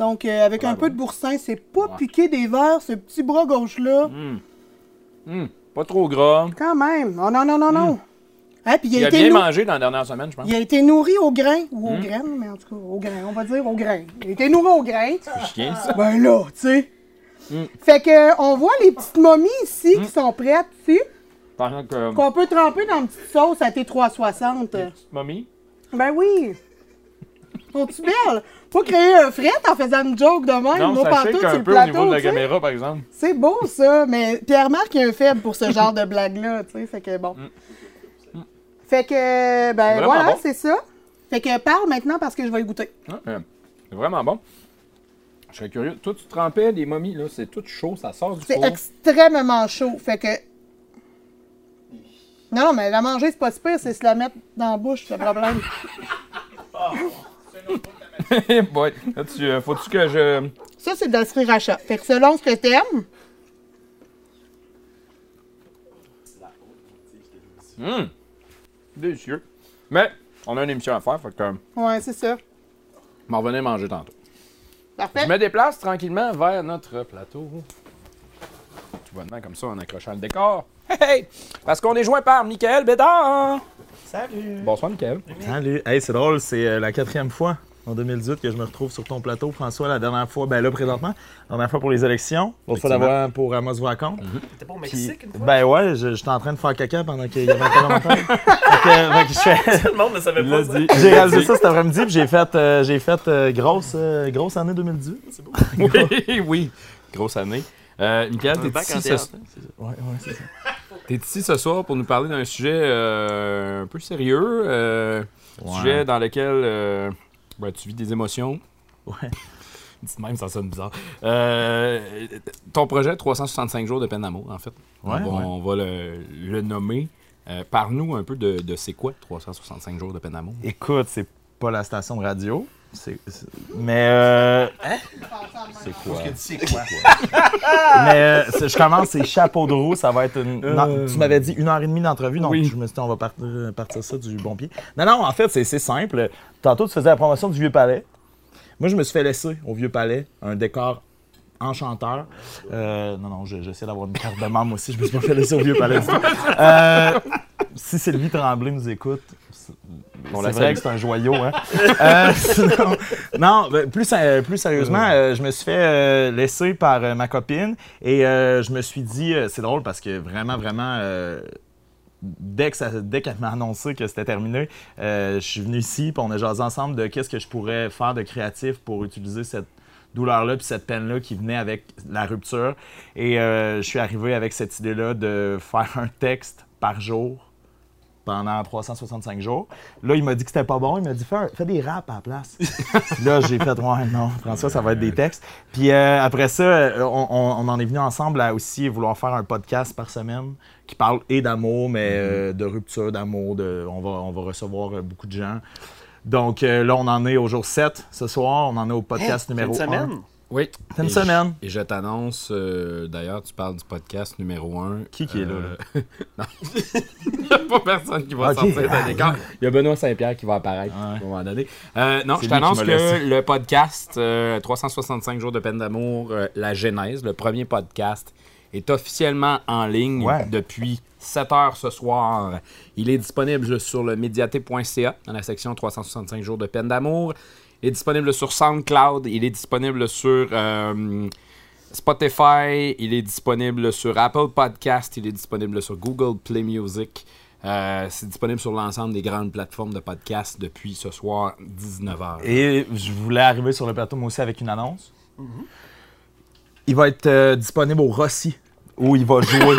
Donc, euh, avec un peu de boursin, c'est pas piqué des verres, ce petit bras gauche-là. Hum, pas trop gras. Quand même. Oh non, non, non, non. Hein, puis il, Il a a été bien mangé dans la dernière semaine, je pense. il a été nourri au grain. Ou au grain, mais en tout cas, au grain. On va dire au grain. Il a été nourri au grain. Chien, ça. Ben là, tu sais. Fait que, on voit les petites momies ici qui sont prêtes, ici, que. qu'on peut tremper dans une petite sauce à T360. Mommy? Ben oui. Sont-tu belles? Pas créer un fret en faisant une joke de même, Non, ça shake un peu au niveau de la caméra, par exemple. C'est beau, ça, mais Pierre-Marc a un faible pour ce genre de blague-là, tu sais, fait que bon. Fait que, ben voilà, c'est ça. Fait que parle maintenant parce que je vais y goûter. Ah, euh, c'est vraiment bon. Je serais curieux. Toi, tu trempais des momies, là. C'est tout chaud, ça sort du C'est four. extrêmement chaud, fait que... Non, non, mais la manger, c'est pas si pire, c'est se la mettre dans la bouche, c'est le problème. Boy, là, tu, euh, faut-tu que je. Ça, c'est de la sriracha. Fait que selon ce que t'aimes, Hum! Délicieux. Mais, on a une émission à faire, fait que. euh, ouais, c'est ça. m'en revenais manger tantôt. Parfait. Je me déplace tranquillement vers notre plateau. Tout bonnement comme ça en accrochant le décor. Hey, hey! Parce qu'on est joint par Michael Bédard. Salut! Bonsoir, Michael. Salut. Hey, c'est drôle, c'est euh, la quatrième fois en 2018 que je me retrouve sur ton plateau, François. La dernière fois, ben là, présentement, la dernière fois pour les élections, l'autre fois d'abord pour Amos Vacon. T'es pas au Puis, Mexique une fois? ben ouais, je- j'étais en train de faire caca pendant qu'il y avait un parlementaire. fait que, fait que je fais- Tout le monde ne savait pas ça. J'ai réalisé ça cet après-midi, puis j'ai fait, euh, j'ai fait euh, grosse, euh, grosse année 2018. C'est beau. Oui, oui. Grosse année. Euh, Michael, t'es ici, ce... Ouais, ouais, c'est ça. t'es ici ce soir pour nous parler d'un sujet euh, un peu sérieux. euh, Ouais. Sujet dans lequel euh, ben, tu vis des émotions. Ouais. Dites même, ça sonne bizarre. Euh, ton projet 365 jours de peine d'amour, en fait. Ouais, on va, ouais. on va le, le nommer. Euh, Parle-nous un peu de, de c'est quoi 365 jours de peine d'amour. Écoute, c'est pas la station de radio. C'est- c'est- Mais euh, c'est quoi? C'est quoi? Mais euh, c'est- je commence, c'est chapeau de roue, ça va être une. non, tu m'avais dit une heure et demie d'entrevue, donc Oui. je me suis dit, on va partir, partir ça du bon pied. Non, non, en fait, c'est c'est simple. Tantôt, tu faisais la promotion du Vieux Palais. Moi, je me suis fait laisser au Vieux Palais un décor enchanteur. Euh, non, non, je- j'essaie d'avoir une carte de membre aussi, je me suis pas fait laisser au Vieux Palais. Euh, si Sylvie Tremblay nous écoute, c'est vrai que c'est un joyau, hein? Euh, sinon- non, ben, plus, plus sérieusement, euh, je me suis fait euh, laisser par ma copine et je me suis dit, c'est drôle parce que vraiment, vraiment, dès que ça- dès qu'elle m'a annoncé que c'était terminé, euh, je suis venu ici puis on a jasé ensemble de qu'est-ce que je pourrais faire de créatif pour utiliser cette douleur-là puis cette peine-là qui venait avec la rupture. Et euh, je suis arrivé avec cette idée-là de faire un texte par jour pendant 365 jours. Là, il m'a dit que c'était pas bon. Il m'a dit fais, des raps à la place. Là, j'ai fait ouais, non, François, ça va être des textes. Puis euh, après ça, euh, on, en est venu ensemble à aussi vouloir faire un podcast par semaine qui parle et d'amour, mais euh, de rupture d'amour. De, on, va, on va recevoir beaucoup de gens. Donc euh, là, on en est au jour 7 ce soir. On en est au podcast numéro 1. Oui. C'est une Et semaine. je- Et je t'annonce, euh, d'ailleurs, tu parles du podcast numéro 1. Qui qui est là, non. Il n'y a pas personne qui va Ok. sortir d'un décor. Il y a Benoît Saint-Pierre qui va apparaître Ouais. à un moment donné. Euh, non, je t'annonce que le podcast euh, 365 jours de peine d'amour, euh, la genèse, le premier podcast, est officiellement en ligne Ouais. depuis 7 heures ce soir. Il est disponible sur le médiaté.ca dans la section 365 jours de peine d'amour. Il est disponible sur SoundCloud. Il est disponible sur euh, Spotify. Il est disponible sur Apple Podcast. Il est disponible sur Google Play Music. Euh, c'est disponible sur l'ensemble des grandes plateformes de podcast depuis ce soir 19h. Et je voulais arriver sur le plateau, moi aussi, avec une annonce. Il va être euh, disponible au Rossi, où il va jouer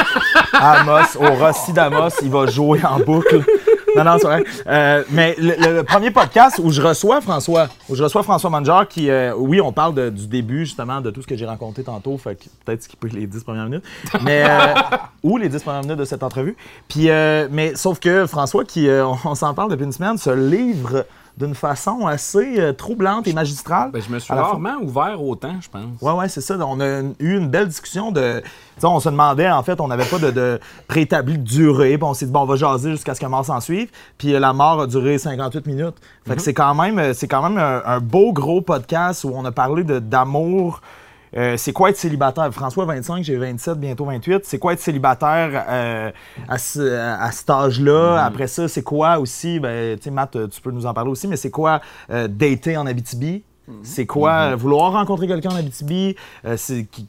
à Amos, au Rossi d'Amos, il va jouer en boucle. Non, non, c'est vrai. Euh, mais le, premier podcast où je reçois François, où je reçois François Manger, qui, euh, oui, on parle de- du début, justement, de tout ce que j'ai raconté tantôt, fait que peut-être skipper les 10 premières minutes, mais, euh, ou les 10 premières minutes de cette entrevue. Puis, euh, mais sauf que François, qui, euh, on, on s'en parle depuis une semaine, se livre d'une façon assez euh, troublante et magistrale. Ben, je me suis fois- rarement ouvert autant, je pense. Ouais, ouais, c'est ça. On a eu une belle discussion de. On se demandait, en fait, on n'avait pas de, de préétabli de durée. Puis on s'est dit, bon, on va jaser jusqu'à ce que la mort s'en suive. Puis euh, la mort a duré 58 minutes. Fait que c'est quand même, euh, quand même un, un beau gros podcast où on a parlé d'amour. Euh, c'est quoi être célibataire? François, 25, j'ai 27, bientôt 28. C'est quoi être célibataire euh, à, ce, à cet âge-là? Après ça, c'est quoi aussi? Ben, tu sais, Matt, tu peux nous en parler aussi, mais c'est quoi euh, dater en Abitibi? C'est quoi euh, vouloir rencontrer quelqu'un en Abitibi? Euh,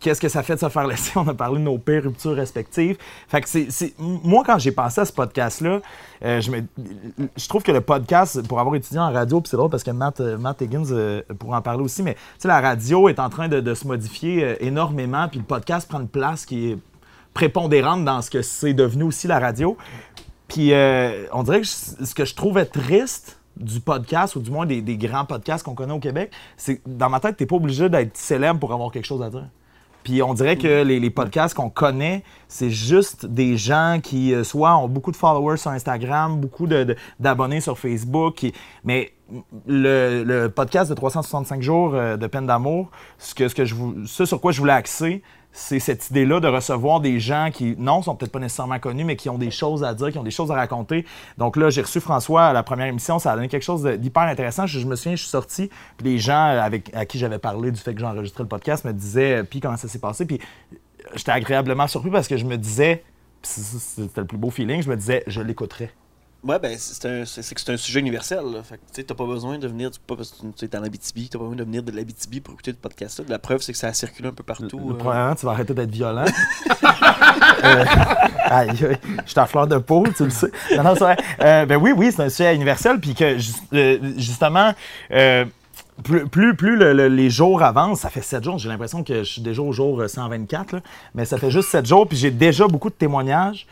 Qu'est-ce que ça fait de se faire laisser? On a parlé de nos pires ruptures respectives. Fait que c'est, moi, quand j'ai pensé à ce podcast-là, euh, je, me- je trouve que le podcast, pour avoir étudié en radio, puis c'est drôle parce que Matt, euh, Matt Higgins euh, pourra en parler aussi, mais la radio est en train de, de se modifier énormément, puis le podcast prend une place qui est prépondérante dans ce que c'est devenu aussi la radio. Puis on dirait que je- ce que je trouvais triste du podcast, ou du moins des, des grands podcasts qu'on connaît au Québec, c'est dans ma tête, t'es pas obligé d'être célèbre pour avoir quelque chose à dire. Puis on dirait que les, les podcasts qu'on connaît, c'est juste des gens qui, euh, soit ont beaucoup de followers sur Instagram, beaucoup de- de- d'abonnés sur Facebook, mais le, le podcast de 365 jours euh, de peine d'amour, ce, que, ce, que je, ce sur quoi je voulais axer, c'est cette idée-là de recevoir des gens qui, non, sont peut-être pas nécessairement connus, mais qui ont des choses à dire, qui ont des choses à raconter. Donc là, j'ai reçu François à la première émission, ça a donné quelque chose d'hyper intéressant. Je, me souviens, je suis sorti, puis les gens avec, à qui j'avais parlé du fait que j'enregistrais le podcast me disaient, puis comment ça s'est passé, puis euh, j'étais agréablement surpris parce que je me disais, c'était le plus beau feeling, je me disais, je l'écouterais. Ouais, ben, c'est un, c'est c'est que c'est un sujet universel. Là. Fait que, tu t'as pas besoin de venir, pas parce que tu es en Abitibi, t'as pas besoin de venir de l'Abitibi pour écouter le podcast-là. La preuve, c'est que ça a circulé un peu partout. Le- euh. Premièrement, tu vas arrêter d'être violent. Euh, aïe, aïe, je suis à fleur de peau, tu le sais. Non, vrai. Euh, ben oui, oui, c'est un sujet universel, puis que ju- justement, plus, plus, plus le- le- les jours avancent, ça fait 7 jours, j'ai l'impression que je suis déjà au jour euh, 124, là, mais ça fait juste 7 jours, puis j'ai déjà beaucoup de témoignages.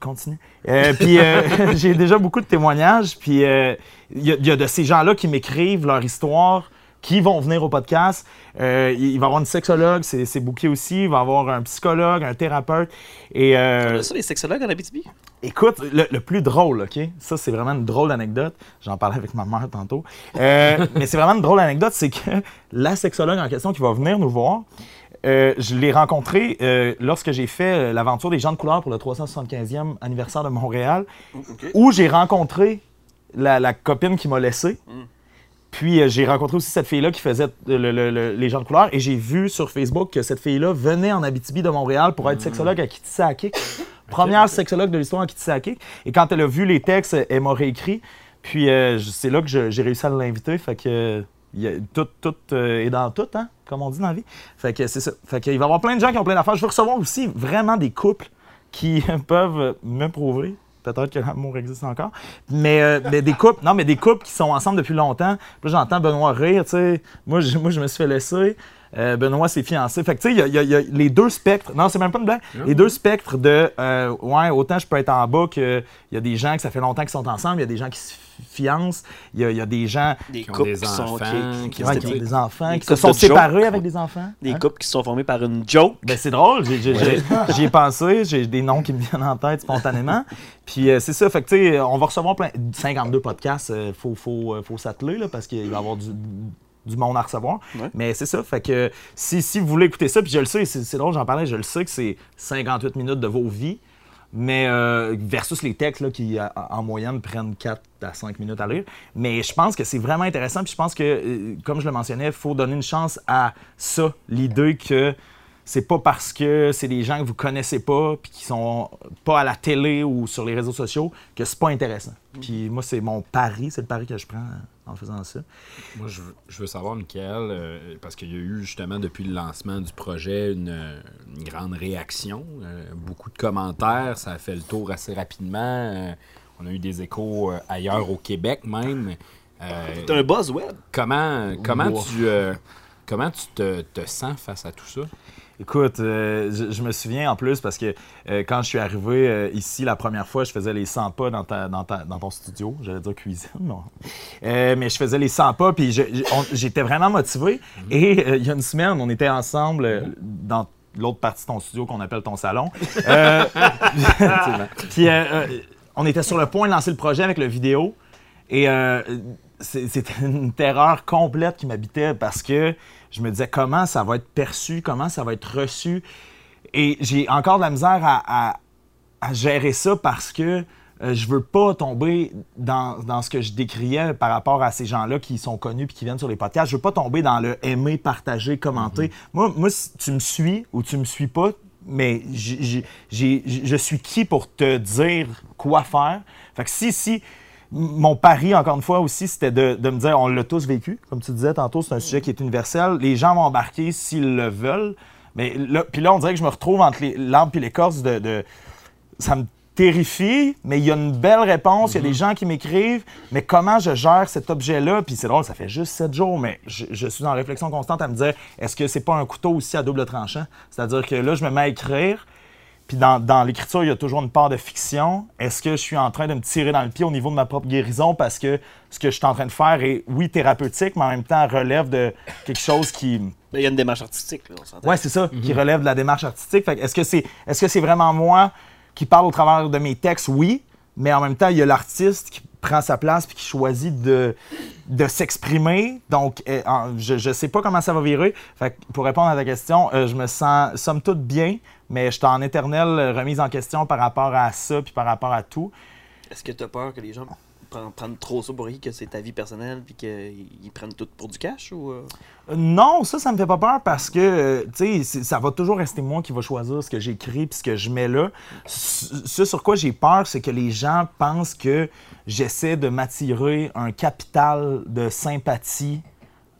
Continue. Euh, puis euh, j'ai déjà beaucoup de témoignages. Puis euh, il y, a- il y a de ces gens-là qui m'écrivent leur histoire, qui vont venir au podcast. Il va y avoir une sexologue, c'est booké aussi. Il va y avoir un psychologue, un thérapeute. Et On a ça, les sexologues en Abitibi? Écoute, le, le plus drôle, OK? Ça, c'est vraiment une drôle anecdote. J'en parlais avec ma mère tantôt. Mais c'est vraiment une drôle anecdote, c'est que la sexologue en question qui va venir nous voir, euh, je l'ai rencontrée euh, lorsque j'ai fait euh, l'aventure des gens de couleur pour le 375e anniversaire de Montréal, où j'ai rencontré la, la copine qui m'a laissé. Puis euh, j'ai rencontré aussi cette fille-là qui faisait le- le- le- les gens de couleur et j'ai vu sur Facebook que cette fille-là venait en Abitibi de Montréal pour être sexologue à Kitsakik. Première sexologue de l'histoire à Kitsakik. Et quand elle a vu les textes, elle m'a réécrit. Puis c'est là que j'ai réussi à l'inviter. Fait que il a- tout, tout euh, est dans tout, hein, comme on dit dans la vie. Fait que c'est ça. Fait qu'il va y avoir plein de gens qui ont plein d'affaires. Je veux recevoir aussi vraiment des couples qui peuvent me prouver. Peut-être que l'amour existe encore. Mais, euh, mais des couples, non, mais des couples qui sont ensemble depuis longtemps. Puis j'entends Benoît rire, tu sais. Moi, moi, je me suis fait laisser. Euh, Benoît s'est fiancé. Fait que, tu sais, il y a- y, y les deux spectres. Non, c'est même pas une blague. Les deux spectres de, euh, ouais, autant je peux être en bas que il y a des gens que ça fait longtemps qu'ils sont ensemble, il y a des gens qui se fiancent, il y a, il y a des gens Des Qui ont couples des qui sont. enfants, qui- qui ouais, qui- qui ont des, enfants, des qui se couples sont de joke. séparés avec des enfants. des Hein? couples qui se sont formés par une joke. Ben, c'est drôle, j'y ai pensé, j'ai des noms qui me viennent en tête spontanément. Puis euh, c'est ça, fait que tu sais, on va recevoir plein 52 podcasts, il faut, faut, euh, faut s'atteler là, parce qu'il va y avoir du, du monde à recevoir. Ouais. Mais c'est ça, fait que si, si vous voulez écouter ça, puis je le sais, c'est drôle, j'en parlais, je le sais que c'est 58 minutes de vos vies. Mais euh, versus les textes là, qui, à- en moyenne, prennent 4 à 5 minutes à lire. Mais je pense que c'est vraiment intéressant. Puis je pense que, euh, comme je le mentionnais, il faut donner une chance à ça. L'idée que c'est pas parce que c'est des gens que vous connaissez pas puis qui sont pas à la télé ou sur les réseaux sociaux que c'est pas intéressant. Puis moi, c'est mon pari, c'est le pari que je prends en faisant ça. Moi, je veux, je veux savoir, Michael, euh, parce qu'il y a eu justement depuis le lancement du projet une, une grande réaction, euh, beaucoup de commentaires, ça a fait le tour assez rapidement. euh, on a eu des échos euh, ailleurs au Québec même. Euh, T'as un buzz web. comment comment Wow. tu, euh, comment tu te, te sens face à tout ça? Écoute, euh, je, je me souviens en plus parce que euh, quand je suis arrivé euh, ici la première fois, je faisais les 100 pas dans, ta, dans, ta- dans ton studio. J'allais dire cuisine, non. Mais je faisais les 100 pas, puis j'étais vraiment motivé. Et euh, il y a une semaine, on était ensemble dans l'autre partie de ton studio qu'on appelle ton salon. Puis on était sur le point de lancer le projet avec le vidéo. Et c'était une terreur complète qui m'habitait parce que je me disais comment ça va être perçu, comment ça va être reçu? Et j'ai encore de la misère à, à- à gérer ça parce que euh, je veux pas tomber dans, dans ce que je décriais par rapport à ces gens-là qui sont connus puis qui viennent sur les podcasts. Je veux pas tomber dans le aimer, partager, commenter. Moi, moi, si tu me suis ou tu me suis pas, mais j'ai- je suis qui pour te dire quoi faire? Fait que si, si, mon pari, encore une fois aussi, c'était de, de me dire, on l'a tous vécu, comme tu disais tantôt, c'est un sujet qui est universel. Les gens vont embarquer s'ils le veulent. Mais là, puis là, on dirait que je me retrouve entre les l'arbre et l'écorce de, de- Ça me terrifie, mais il y a une belle réponse. Il y a des gens qui m'écrivent, mais comment je gère cet objet-là? Puis c'est drôle, ça fait juste sept jours, mais je, je suis en réflexion constante à me dire, est-ce que c'est pas un couteau aussi à double tranchant? C'est-à-dire que là, je me mets à écrire, puis dans, dans l'écriture, il y a toujours une part de fiction. Est-ce que je suis en train de me tirer dans le pied au niveau de ma propre guérison parce que ce que je suis en train de faire est, oui, thérapeutique, mais en même temps relève de quelque chose qui... Il y a une démarche artistique, là, on s'entend. Ouais, c'est ça, qui relève de la démarche artistique. Est-ce que c'est est-ce que c'est vraiment moi qui parle au travers de mes textes? Oui, mais en même temps, il y a l'artiste qui prend sa place puis qui choisit de, de s'exprimer. Donc, euh, je ne sais pas comment ça va virer. Fait que pour répondre à ta question, euh, je me sens somme toute bien, mais je suis en éternelle remise en question par rapport à ça puis par rapport à tout. Est-ce que tu as peur que les gens prennent trop ça pour que c'est ta vie personnelle, puis qu'ils prennent tout pour du cash, ou... euh? Non, ça, ça me fait pas peur parce que, tu sais, ça va toujours rester moi qui va choisir ce que j'écris puis ce que je mets là. Ce sur quoi j'ai peur, c'est que les gens pensent que j'essaie de m'attirer un capital de sympathie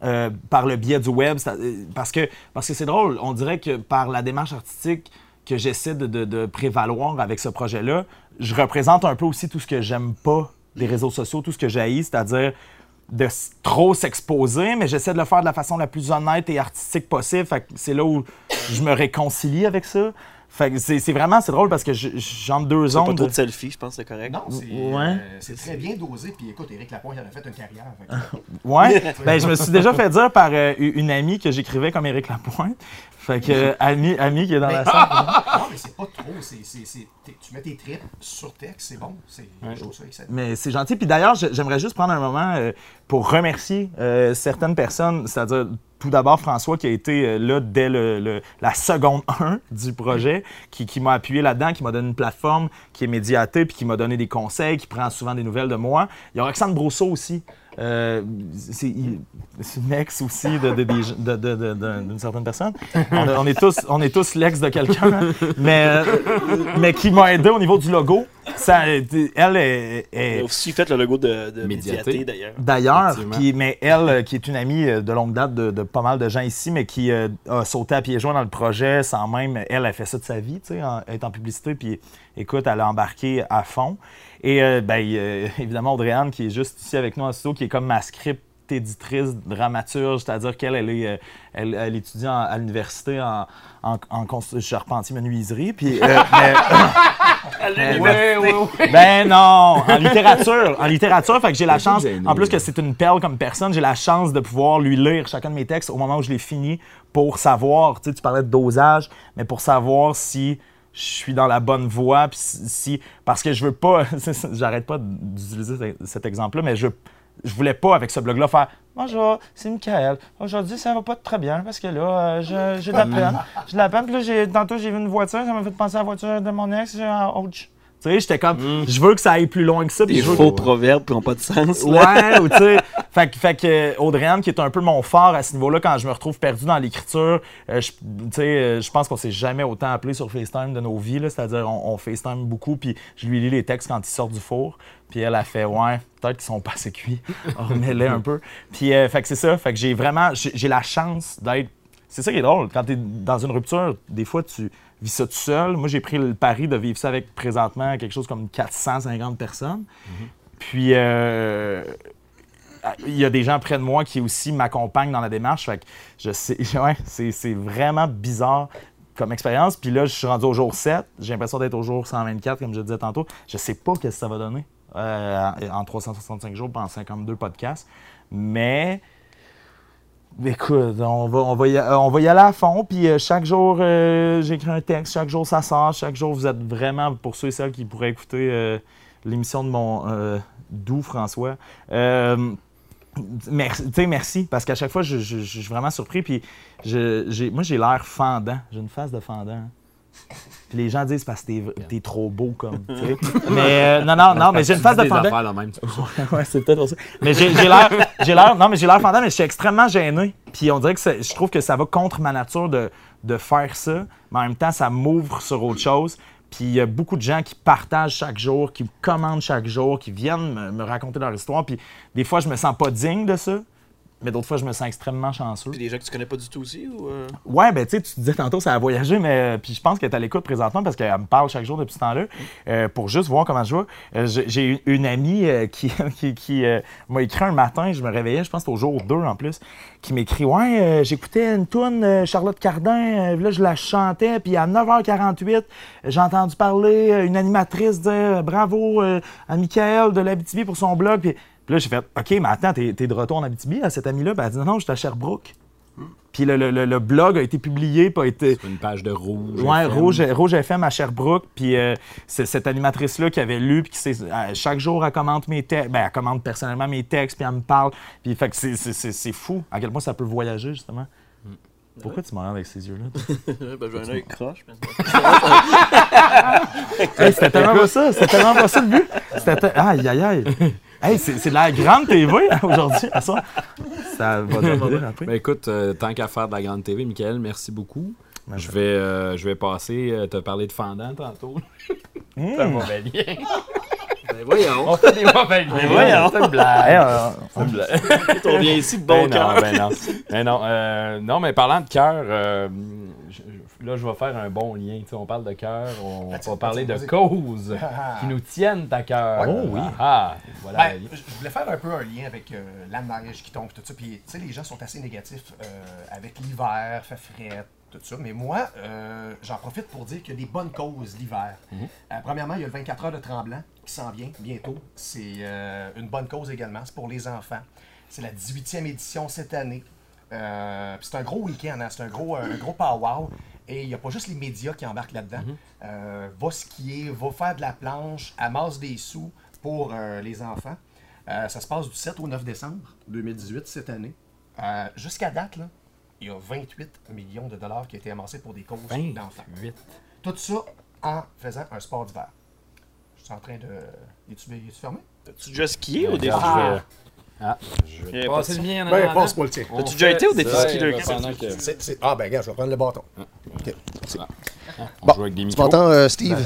euh, par le biais du web. Euh, Parce que parce que c'est drôle, on dirait que par la démarche artistique que j'essaie de, de- de prévaloir avec ce projet-là, je représente un peu aussi tout ce que j'aime pas des réseaux sociaux, tout ce que j'haïs, c'est-à-dire de trop s'exposer, mais j'essaie de le faire de la façon la plus honnête et artistique possible. Fait que c'est là où je me réconcilie avec ça. Fait que c'est c'est vraiment, c'est drôle parce que je- j'entre deux Pas ondes. trop de selfies, je pense c'est correct. Non, c'est Ouais. euh, c'est très bien dosé. Puis écoute, Éric Lapointe, il en a fait une carrière. fait que- Ouais. ben, je me suis déjà fait dire par euh, une amie que j'écrivais comme Éric Lapointe. Fait que, euh, ami, ami qui est dans la salle. non, mais c'est pas trop. c'est- c'est- c'est- t'es- tu mets tes tripes sur texte, c'est bon. C'est, Je trouve ça excellent. Mais c'est gentil. Puis d'ailleurs, j'aimerais juste prendre un moment euh, pour remercier euh, certaines personnes, c'est-à-dire tout d'abord François qui a été là dès le- le- la seconde 1 du projet, qui, qui m'a appuyé là-dedans, qui m'a donné une plateforme, qui est médiatée, puis qui m'a donné des conseils, qui prend souvent des nouvelles de moi. Il y a Roxane Brousseau aussi. Euh, c'est il- c'est une ex aussi de- de- des- de- de- de- de- d'une certaine personne. On, on est tous, on est tous l'ex de quelqu'un, hein. mais, euh, mais qui m'a aidé au niveau du logo. Ça, elle est, est- Il a aussi fait le logo de, de Médiaté. Médiaté, d'ailleurs. D'ailleurs, puis, mais elle, euh, qui est une amie euh, de longue date de, de pas mal de gens ici, mais qui euh, a sauté à pieds joints dans le projet sans même. Elle a fait ça de sa vie, tu sais, en- être en publicité, puis écoute, elle a embarqué à fond. Et euh, ben, évidemment, Audrey-Anne, qui est juste ici avec nous en studio, qui est comme ma script éditrice, dramaturge, c'est-à-dire qu'elle, elle, est, euh, elle, elle étudie en- à l'université en, en, charpentier menuiserie. Puis, euh, mais- mais- Ouais, ouais, ouais. ben non, en littérature, en littérature, fait que j'ai la chance, en plus que c'est une perle comme personne, j'ai la chance de pouvoir lui lire chacun de mes textes au moment où je l'ai fini pour savoir, tu sais, tu parlais de dosage, mais pour savoir si je suis dans la bonne voie, puis si, parce que je veux pas, j'arrête pas d'utiliser ce- cet exemple-là, mais je je voulais pas avec ce blog-là faire Bonjour, c'est Michael. Aujourd'hui, ça va pas très bien parce que là, euh, je- j'ai de la peine. J'ai de la peine. Puis là, j'ai- tantôt, j'ai vu une voiture, ça m'a fait penser à la voiture de mon ex. j'ai un ouch. Tu sais, j'étais comme, je veux que ça aille plus loin que ça. puis Des je veux faux que- proverbes qui n'ont pas de sens. là. Ouais, ou tu sais. Fait, que- fait que euh, Audrey-Anne, qui est un peu mon phare à ce niveau-là, quand je me retrouve perdu dans l'écriture, euh, je- tu sais, euh, je pense qu'on s'est jamais autant appelé sur FaceTime de nos vies, là. c'est-à-dire on, on FaceTime beaucoup, puis je lui lis les textes quand ils sortent du four, puis elle a fait, ouais, peut-être qu'ils sont pas assez cuits, remets-les un peu. Puis, euh, fait que c'est ça, fait que j'ai vraiment, j'ai j'ai la chance d'être c'est ça qui est drôle. Quand tu es dans une rupture, des fois, tu vis ça tout seul. Moi, j'ai pris le pari de vivre ça avec présentement quelque chose comme 450 personnes. Puis, euh, il y a des gens près de moi qui aussi m'accompagnent dans la démarche. Fait que je sais, ouais, c'est c'est vraiment bizarre comme expérience. Puis là, je suis rendu au jour 7. J'ai l'impression d'être au jour 124, comme je disais tantôt. Je sais pas ce que ça va donner euh, en 365 jours, pendant 52 podcasts. Mais Écoute, on va, on, va y, euh, on va y aller à fond, puis euh, chaque jour, euh, j'écris un texte, chaque jour, ça sort, chaque jour, vous êtes vraiment, pour ceux et celles qui pourraient écouter l'émission de mon doux François, Merci, merci, parce qu'à chaque fois, je, suis vraiment surpris. Puis moi, j'ai l'air fendant. J'ai une face de fendant. Puis les gens disent parce que t'es, t'es trop beau comme. mais euh, non, non, non, mais j'ai une face de là même. ouais, c'est peut-être pour ça. Mais j'ai, j'ai l'air, j'ai l'air, non, mais j'ai l'air fendant, mais je suis extrêmement gêné. Puis on dirait que je trouve que ça va contre ma nature de, de faire ça, mais en même temps, ça m'ouvre sur autre chose. Puis il y a beaucoup de gens qui partagent chaque jour, qui me commandent chaque jour, qui viennent me, me raconter leur histoire. Puis des fois, je me sens pas digne de ça, mais d'autres fois, je me sens extrêmement chanceux. Puis des gens que tu connais pas du tout aussi ou. euh? Ouais, ben tu sais, tu disais tantôt, ça a voyagé, mais euh, puis je pense qu'elle est à l'écoute présentement parce qu'elle me parle chaque jour depuis ce temps-là euh, pour juste voir comment je vais. Euh, j'ai- une- amie euh, qui, qui, qui, m'a écrit un matin, je me réveillais, je pense que au jour 2 en plus, qui m'écrit Ouais, j'écoutais une toune Charlotte Cardin, là je la chantais, puis à 9h48, j'ai entendu parler une animatrice dire Bravo à Michael de l'Abitibi pour son blog. Puis puis là, j'ai fait OK, mais attends, t'es de retour en Abitibi à cette amie-là? Ben, elle dit Non, non, j'étais à Sherbrooke. Puis le, le- le- le blog a été publié, a été. Une page de rouge. Ouais, FM. Rouge, Rouge FM à Sherbrooke. Puis euh, c'est cette animatrice-là qui avait lu, puis qui s'est- euh, chaque jour, elle commente mes textes. Ben, elle commente personnellement mes textes, puis elle me parle. Puis fait que c'est- c'est c'est- c'est fou à quel point ça peut voyager, justement. Pourquoi tu me regardes avec ces yeux-là? ben, j'ai un œil croche. Hey, c'était tellement pas ça, c'était tellement pas ça le but. C'était Aïe, aïe, aïe. Hey, c'est de la grande TV aujourd'hui, à ça. Ça va devenir après. Ben écoute, euh, tant qu'à faire de la grande TV, Michael, merci beaucoup. Ben, Je vais, euh, je vais passer, euh, te parler de fendant tantôt. C'est un mauvais lien. Ben voyons. On fait des mauvais liens. voyons. C'est une blague. C'est une blague. On vient ici de bon Ben cœur. non, ben non. Ben non, euh, non, mais parlant de cœur, euh, là, je vais faire un bon lien. On parle de cœur, on va parler de causes qui nous tiennent à cœur. Ouais. Oh oui. Ah, voilà. Ben, je voulais faire un peu un lien avec euh, la neige qui tombe, tout ça. Puis, tu sais, les gens sont assez négatifs euh, avec l'hiver, fait frais, tout ça. Mais moi, euh, j'en profite pour dire qu'il y a des bonnes causes l'hiver. Euh, premièrement, il y a le 24 heures de Tremblant qui s'en vient bientôt. C'est euh, une bonne cause également. C'est pour les enfants. C'est la 18e édition cette année. C'est un gros week-end, hein. c'est un gros, un gros pow-wow. Et il n'y a pas juste les médias qui embarquent là-dedans. Euh, va skier, va faire de la planche, amasse des sous pour euh, les enfants. Euh, ça se passe du 7 au 9 décembre 2018 cette année. Euh, Jusqu'à date, là, il y a 28 millions de dollars qui ont été amassés pour des causes d'enfants. 28. Tout ça en faisant un sport d'hiver. Je suis en train de. Es-tu es fermé? As-tu déjà skié au Ben, Ah, Je a vais pas passer de- le mien en Ben, passe-moi le tien. As-tu déjà été au défi ski Ah, ben, gars, je vais prendre le bâton. Ok. On Bon, joue avec des Tu m'entends, euh, Steve?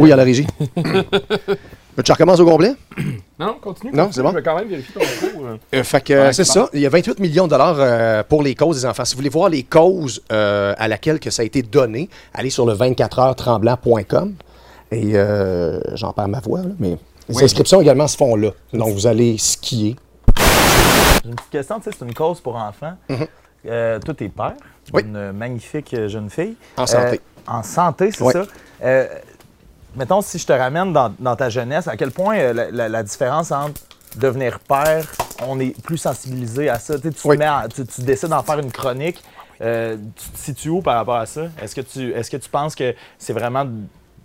Oui, à la régie. tu recommences au complet? Non, non, continue. Non, c'est bon. Je vais quand même vérifier ton micro. euh. Euh, fait que, Ouais, c'est ça. Il y a 28 millions de dollars euh, pour les causes des enfants. Si vous voulez voir les causes euh, à laquelle que ça a été donné, allez sur le 24heurtremblant.com. Et euh, j'en perds ma voix, là, mais les inscriptions également se font là. Donc, vous allez skier. J'ai une petite question, tu sais, c'est une cause pour enfants. Euh, toi, t'es père Oui. d'une magnifique euh, jeune fille. En santé. Euh, en santé, c'est Oui. ça. Euh, mettons, si je te ramène dans, dans ta jeunesse, à quel point la, la- la différence entre devenir père, on est plus sensibilisé à ça? Tu, sais, tu, te Oui. mets à- tu, tu décides d'en faire une chronique. Tu te situes où par rapport à ça? Est-ce que tu, est-ce que tu penses que c'est vraiment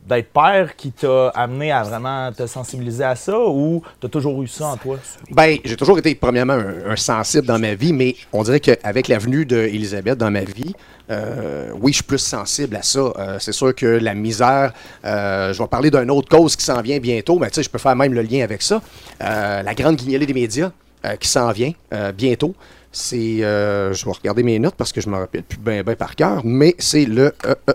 d'être père qui t'a amené à vraiment te sensibiliser à ça ou t'as toujours eu ça en toi? Ben, j'ai toujours été, premièrement, un, sensible dans ma vie, mais on dirait qu'avec la venue d'Elisabeth dans ma vie, euh, oui, je suis plus sensible à ça. Euh, c'est sûr que la misère, euh, je vais parler d'une autre cause qui s'en vient bientôt, mais tu sais, je peux faire même le lien avec ça. La grande guignolée des médias qui s'en vient bientôt. C'est, euh, je vais regarder mes notes parce que je me rappelle plus bien ben par cœur, mais c'est le, euh, euh,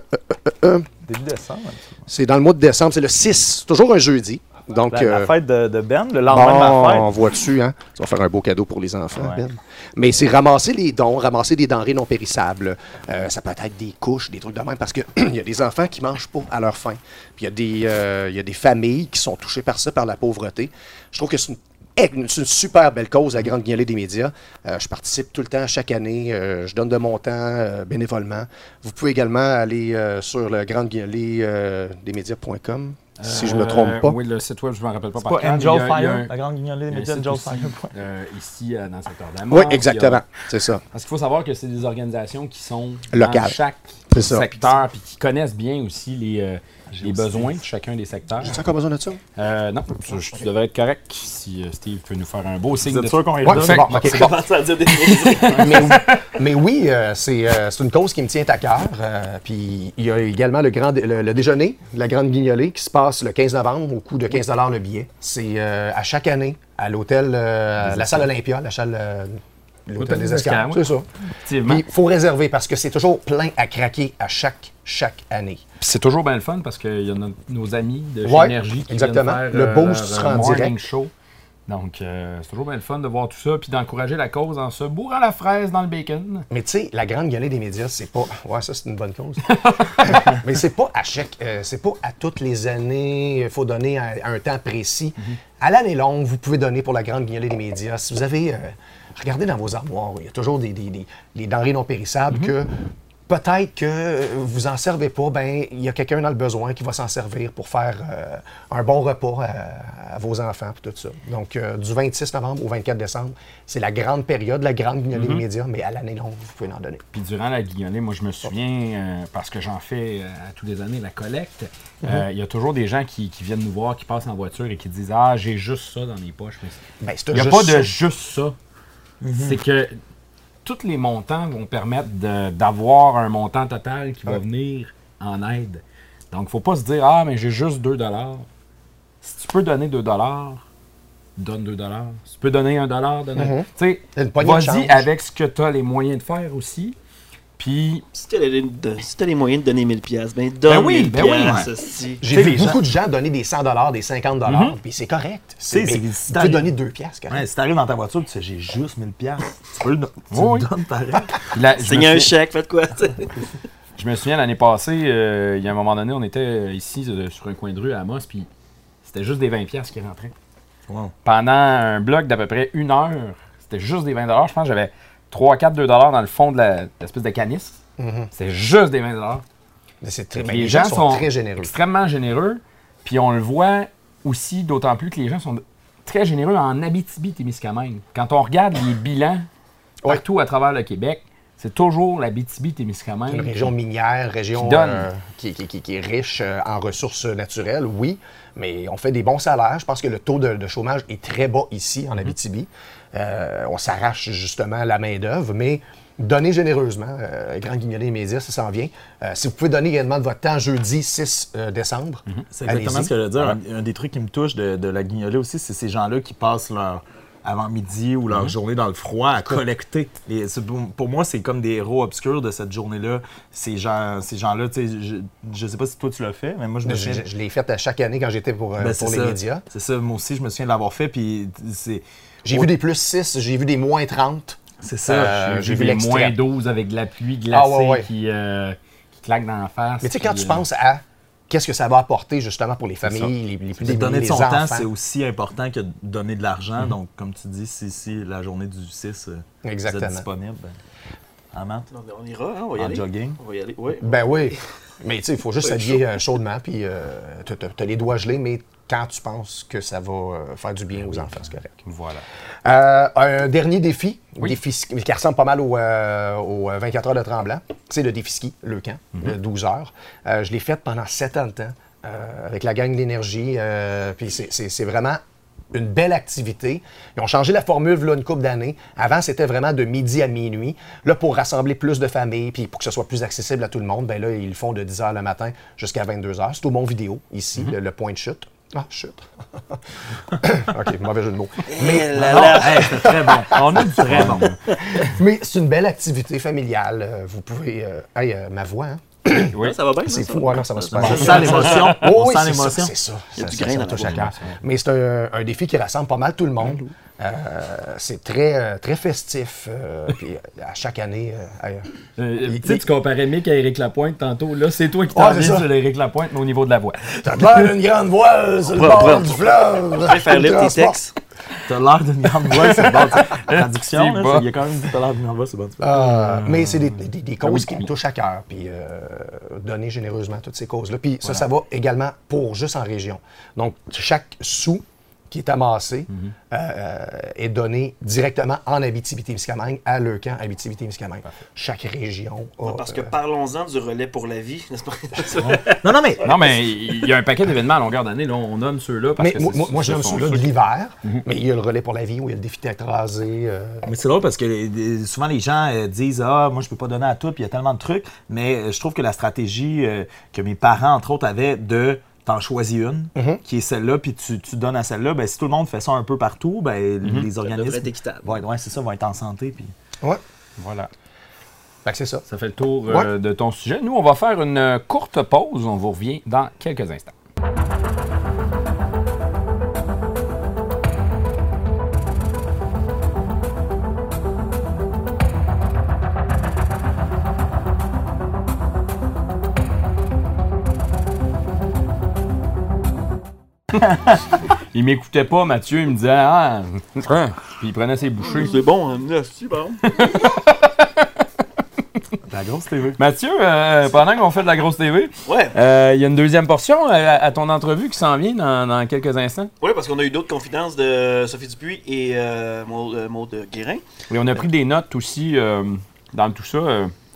euh, Début décembre. c'est dans le mois de décembre, c'est le 6, c'est toujours un jeudi. Donc, La, la fête de, de Ben, le lendemain de ma fête. on voit dessus, hein? Ça va faire un beau cadeau pour les enfants, Ouais. Ben. Mais c'est ramasser les dons, ramasser des denrées non périssables. Euh, ça peut être des couches, des trucs de même, parce qu'il y a des enfants qui mangent pas à leur faim. Puis il y, a des, euh, y a des familles qui sont touchées par ça, par la pauvreté. Je trouve que c'est une- c'est une super belle cause, la Grande Guignolée des médias. Euh, je participe tout le temps, chaque année. Euh, je donne de mon temps euh, bénévolement. Vous pouvez également aller euh, sur le grande guignolée euh, des médias.com, si je ne me trompe pas. Euh, Oui, le site web, je ne me rappelle pas C'est par pas Angel Fire, un- la grande guignolée des médias, Angel Fire. euh, ici, euh, dans le secteur d'Amor. Oui, exactement. C'est ça. Parce qu'il faut savoir que c'est des organisations qui sont Locales. chaque C'est ça. secteur puis qui connaissent bien aussi les, euh, les besoins de chacun des secteurs. J'ai encore besoin de ça? Euh, non, tu, tu devrais être correct si euh, Steve peut nous faire un beau signe Vous de êtes sûr qu'on est Ouais, là? bon. à dire des mais, oui- mais oui, euh, c'est euh, une cause qui me tient à cœur. euh, puis il y a également le, grand, le, le déjeuner de la Grande Guignolée qui se passe le 15 novembre au coût de 15 le billet. C'est euh, à chaque année à l'hôtel, euh, la salle Olympia, la salle, des. C'est ça. Il faut réserver parce que c'est toujours plein à craquer à chaque, chaque année. C'est toujours bien le fun parce qu'il y a nos, nos amis de chez Ouais, Énergie qui exactement. viennent faire Le boost leur, sera en direct. show. Donc, euh, c'est toujours bien le fun de voir tout ça puis d'encourager la cause en se bourrant la fraise dans le bacon. Mais tu sais, la grande gueulée des médias, c'est pas. Ouais, ça, c'est une bonne cause. Mais c'est pas à chaque. euh, c'est pas à toutes les années. Il faut donner à, à un temps précis. À l'année longue, vous pouvez donner pour la grande guignolée des médias. Si vous avez. euh, regardez dans vos armoires, il y a toujours des, des- des- des denrées non périssables que. Peut-être que vous en servez pas, ben il y a quelqu'un dans le besoin qui va s'en servir pour faire euh, un bon repas à, à vos enfants et tout ça. Donc euh, du 26 novembre au 24 décembre, c'est la grande période, la grande guignolée des médias, mais à l'année longue, vous pouvez en donner. Puis durant la guignolée, moi, je me souviens, euh, parce que j'en fais à tous les années la collecte, euh, il y a toujours des gens qui, qui viennent nous voir, qui passent en voiture et qui disent Ah, j'ai juste ça dans mes poches. Mais Ben, Il n'y a juste pas de ça. Ça. C'est que tous les montants vont permettre d'avoir un montant total qui va venir en aide. Donc, il ne faut pas se dire Ah, mais j'ai juste 2 Si tu peux donner 2 donne 2 Si tu peux donner 1 donne un. Tu sais, vas-y avec ce que tu as les moyens de faire aussi. Puis, Si t'as les, si les moyens de donner 1000 pièces, ben donne Ben oui, 1000 ben oui. J'ai vu gens- beaucoup de gens donner des 100 des 50 puis c'est correct. sais, C'est, c'est- mais si tu peux donner 2 piastres, correct. Ouais, si t'arrives dans ta voiture, tu sais, j'ai juste 1000 piastres. Tu peux le, Oui. je, me Signez un souviens, chèque, faites quoi, je me souviens l'année passée, euh, il y a un moment donné, on était euh, ici euh, sur un coin de rue à Amos, puis c'était juste des 20$ qui rentraient. Wow. pendant un bloc d'à peu près une heure, c'était juste des 20 Je pense que j'avais 3, 4, 2 dans le fond de l'espèce de canis. C'était juste des 20 Mais c'est très, ben, les, gens, sont, très généreux. extrêmement généreux. Puis on le voit aussi, d'autant plus que les gens sont très généreux en Abitibi-Témiscamingue. Quand on regarde les bilans Ouais. partout à travers le Québec, c'est toujours C'est l'Abitibi-Témiscamingue. une région minière, région Qui donne. euh, qui, qui- qui- qui est riche euh, en ressources naturelles, oui, mais on fait des bons salaires. Je pense que le taux de, de chômage est très bas ici, en Abitibi. Euh, on s'arrache justement la main-d'œuvre, mais donnez généreusement. Euh, Grand Guignolé des médias, ça s'en vient. Euh, si vous pouvez donner également de votre temps jeudi 6 euh, décembre, C'est exactement ce que je veux dire. Un, un des trucs qui me touche de, de la guignolée aussi, c'est ces gens-là qui passent leur avant-midi ou leur journée dans le froid à collecter. Les- pour, moi, c'est comme des héros obscurs de cette journée-là. Ces gens, ces gens-là, tu sais, je, je sais pas si toi tu l'as fait, mais moi je me souviens. je- je l'ai fait à chaque année quand j'étais pour, euh, Ben, pour les ça. médias. C'est ça, moi aussi, je me souviens de l'avoir fait, puis J'ai vu des plus 6, j'ai vu des moins 30. C'est ça. Euh, J'ai vu vu les moins 12 avec de la pluie glacée Ah ouais, ouais. Qui, euh, qui claque dans la face. Mais tu sais, quand tu euh, penses à qu'est-ce que ça va apporter justement pour les familles, les, les plus De démunis, donner de son enfants. temps, c'est aussi important que de donner de l'argent. Donc, comme tu dis, si, si la journée du 6 euh, vous Exactement. êtes disponible, ben, en maths, On, on ira, hein, on va y en aller. jogging? On va y aller, oui. Ben oui. Mais tu sais, il faut juste s'habiller chaudement, puis euh, t'as les doigts gelés, mais quand tu penses que ça va euh, faire du bien aux enfants, c'est correct. Voilà. Euh, un dernier défi, Oui. défi ski- qui ressemble pas mal au, euh, au, euh, 24 heures de Tremblant, c'est le défi ski, le camp, de 12 heures. Euh, je l'ai fait pendant 7 ans de temps avec la gang d'énergie, puis c'est- vraiment une belle activité. Ils ont changé la formule là, une couple d'années. Avant, c'était vraiment de midi à minuit. Là, pour rassembler plus de familles, puis pour que ce soit plus accessible à tout le monde, ben là, ils le font de 10 h le matin jusqu'à 22 h. C'est au Mont Vidéo, ici, le, le point de chute. Ah, chute. OK, mauvais jeu de mots. Mais la, Non, la- hey, c'est très bon. On du très bon. Mais c'est une belle activité familiale. Euh, Vous pouvez. euh, hey, euh, ma voix, hein? Oui. ça va bien, C'est fou, ouais, non, ça va super On bien. sent l'émotion. Oh, On oui, c'est ça, l'émotion. C'est ça. Il y a Ça- du grain dans touche à cœur. Mais c'est un, un défi qui rassemble pas mal tout le monde. Euh, c'est très, euh, très festif. euh, puis à chaque année. euh, Euh, tu sais, tu comparais Mick à Éric Lapointe tantôt. Là, c'est toi qui Ouais, t'en ça. sur Éric Lapointe, mais au niveau de la voix. T'as l'air d'une grande voile sur le bord du fleuve. Tu peux faire lire tes textes. T'as l'air d'une grande voix, c'est bon. Traduction, il y a quand même t'as l'air d'une grande voix, c'est bon. Euh, mais c'est des, des- des causes oui, qui me oui. touchent à cœur, puis euh, donner généreusement toutes ces causes-là. Puis ça, ça va également pour juste en région. Donc, chaque sou qui est amassé Mhm. euh, est donné directement en Abitibi-Témiscamingue à Leucan, Abitibi-Témiscamingue. Chaque région a, Parce que euh, parlons-en du relais pour la vie, n'est-ce pas? Non, non, mais Non, mais il y a un paquet d'événements à longueur d'année. là. On nomme ceux-là parce mais que moi, c'est- moi, moi, je nomme ceux-là de l'hiver, Mhm. mais il y a le relais pour la vie où il y a le défi rasée. euh, Mais c'est drôle parce que souvent les gens euh, disent Ah, moi je peux pas donner à tout, puis il y a tellement de trucs. Mais euh, je trouve que la stratégie euh, que mes parents, entre autres, avaient de t'en choisis une, Mhm. qui est celle-là, puis tu, tu donnes à celle-là, ben, si tout le monde fait ça un peu partout, ben, les devrait organismes être équitable. vont être, ouais, c'est ça, vont être en santé. Puis... Ouais, Voilà. fait que c'est ça. Ça fait le tour euh, de ton sujet. Nous, on va faire une euh, courte pause. On vous revient dans quelques instants. Il m'écoutait pas, Mathieu. Il me disait Ah, puis il prenait ses bouchées. C'est bon, hein, c'est bon. La grosse TV. Mathieu, euh, pendant qu'on fait de la grosse TV, Ouais. euh, il y a une deuxième portion à, à ton entrevue qui s'en vient dans, dans quelques instants. Oui, parce qu'on a eu d'autres confidences de Sophie Dupuis et euh, Maud, euh, Maud Guérin. Et on a pris des notes aussi euh, dans tout ça.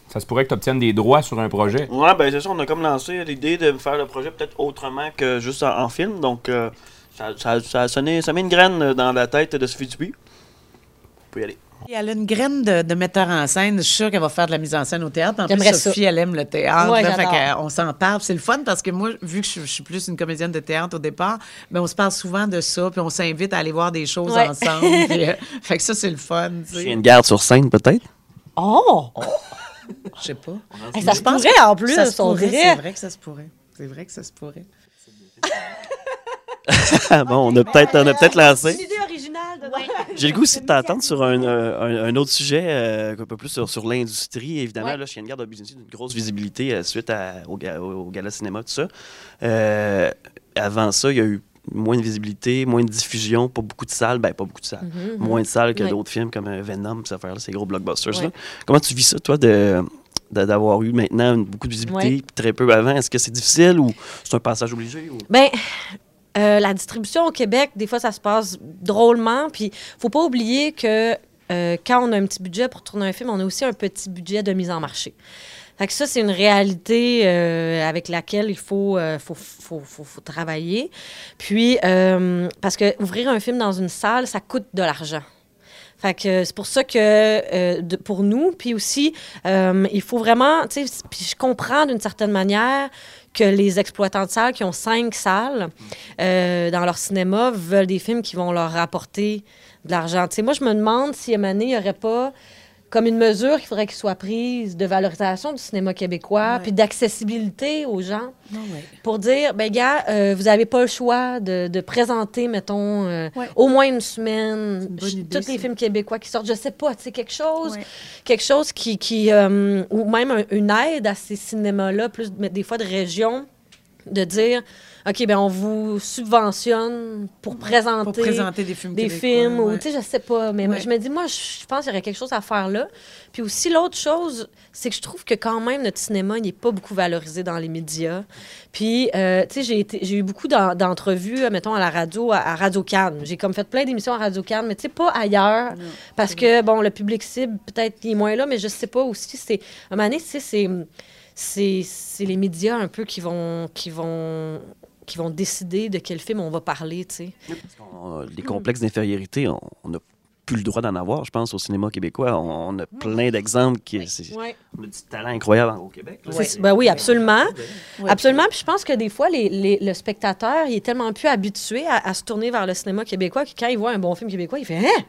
Ça se pourrait que tu obtiennes des droits sur un projet. Ouais, ben c'est ça, on a comme lancé l'idée de faire le projet peut-être autrement que juste en, en film. Donc, euh, ça, ça, ça a sonné, ça met une graine dans la tête de Sophie Dupuis. On peut y aller. Et Elle a une graine de, de metteur en scène. Je suis sûre qu'elle va faire de la mise en scène au théâtre. En plus, J'aimerais Sophie, elle aime le théâtre. Ouais, là, fait on s'en parle. C'est le fun parce que moi, vu que je, je suis plus une comédienne de théâtre au départ, ben, on se parle souvent de ça. Puis on s'invite à aller voir des choses Ouais. ensemble. puis, euh, fait que ça, c'est le fun. tu sais. Une garde sur scène, peut-être? Oh! Je sais pas. Hey, ça se pense pourrait en plus, Ça se pourrait. C'est vrai que ça se pourrait. C'est vrai que ça se pourrait. bon, on a peut-être on a peut-être lancé. Une idée originale de J'ai le goût aussi de t'entendre sur un, euh, un- un autre sujet, euh, un peu plus sur, sur l'industrie. Évidemment, Ouais. là, Chien de garde a d'une grosse visibilité euh, suite à- au, au- au gala cinéma, tout ça. Euh, avant ça, il y a eu moins de visibilité, moins de diffusion, pas beaucoup de salles, ben pas beaucoup de salles, moins de salles que Ouais. d'autres films comme euh, Venom, ces affaires-là, ces gros blockbusters. Ouais. Comment tu vis ça, toi, de d'avoir eu maintenant beaucoup de visibilité, Ouais. très peu avant? Est-ce que c'est difficile ou c'est un passage obligé? Ou... Ben, euh, la distribution au Québec, des fois, ça se passe drôlement. Puis, faut pas oublier que euh, quand on a un petit budget pour tourner un film, on a aussi un petit budget de mise en marché. Fait que ça, c'est une réalité euh, avec laquelle il faut, euh, faut, faut, faut- faut travailler. Puis, euh, parce que ouvrir un film dans une salle, ça coûte de l'argent. Fait que c'est pour ça que pour nous, puis aussi, il faut vraiment, tu sais, puis je comprends d'une certaine manière que les exploitants de salles qui ont cinq salles dans leur cinéma veulent des films qui vont leur rapporter de l'argent. Tu sais, moi, je me demande si à il n'y aurait pas comme une mesure qu'il faudrait qu'il soit prise de valorisation du cinéma québécois, Ouais. puis d'accessibilité aux gens Non, ouais. pour dire, ben gars, euh, vous n'avez pas le choix de, de présenter, mettons, euh, Ouais. au moins une semaine, une idée, tous les films québécois qui sortent, je sais pas, tu sais, quelque chose, quelque chose qui, qui euh, ou même un- une aide à ces cinémas-là, plus mais des fois de région, de dire, OK, ben on vous subventionne pour présenter, Pour présenter des films des films, ou tu sais, je sais pas, mais Ouais. je me dis, moi, je pense qu'il y aurait quelque chose à faire là. Puis aussi, l'autre chose, c'est que je trouve que quand même, notre cinéma, n'est pas beaucoup valorisé dans les médias. Puis, euh, tu sais, j'ai eu beaucoup d'en- d'entrevues, euh, mettons, à la radio, à, à Radio Cannes. J'ai comme fait plein d'émissions à Radio Cannes, mais tu sais, pas ailleurs. parce que, bon, le public cible, peut-être, il est moins là, mais je sais pas aussi. C'est, à un moment donné, tu sais, c'est, c'est, les médias un peu qui vont, qui vont, qui vont décider de quel film on va parler, tu sais. Les complexes d'infériorité, on n'a plus le droit d'en avoir, je pense, au cinéma québécois. On, on a plein d'exemples qui. Ouais. On a du talent incroyable au Québec. là. Ben oui, absolument. Ouais. Absolument. Puis je pense que des fois, les, les- le spectateur, il est tellement plus habitué à, à se tourner vers le cinéma québécois que quand il voit un bon film québécois, il fait Hein?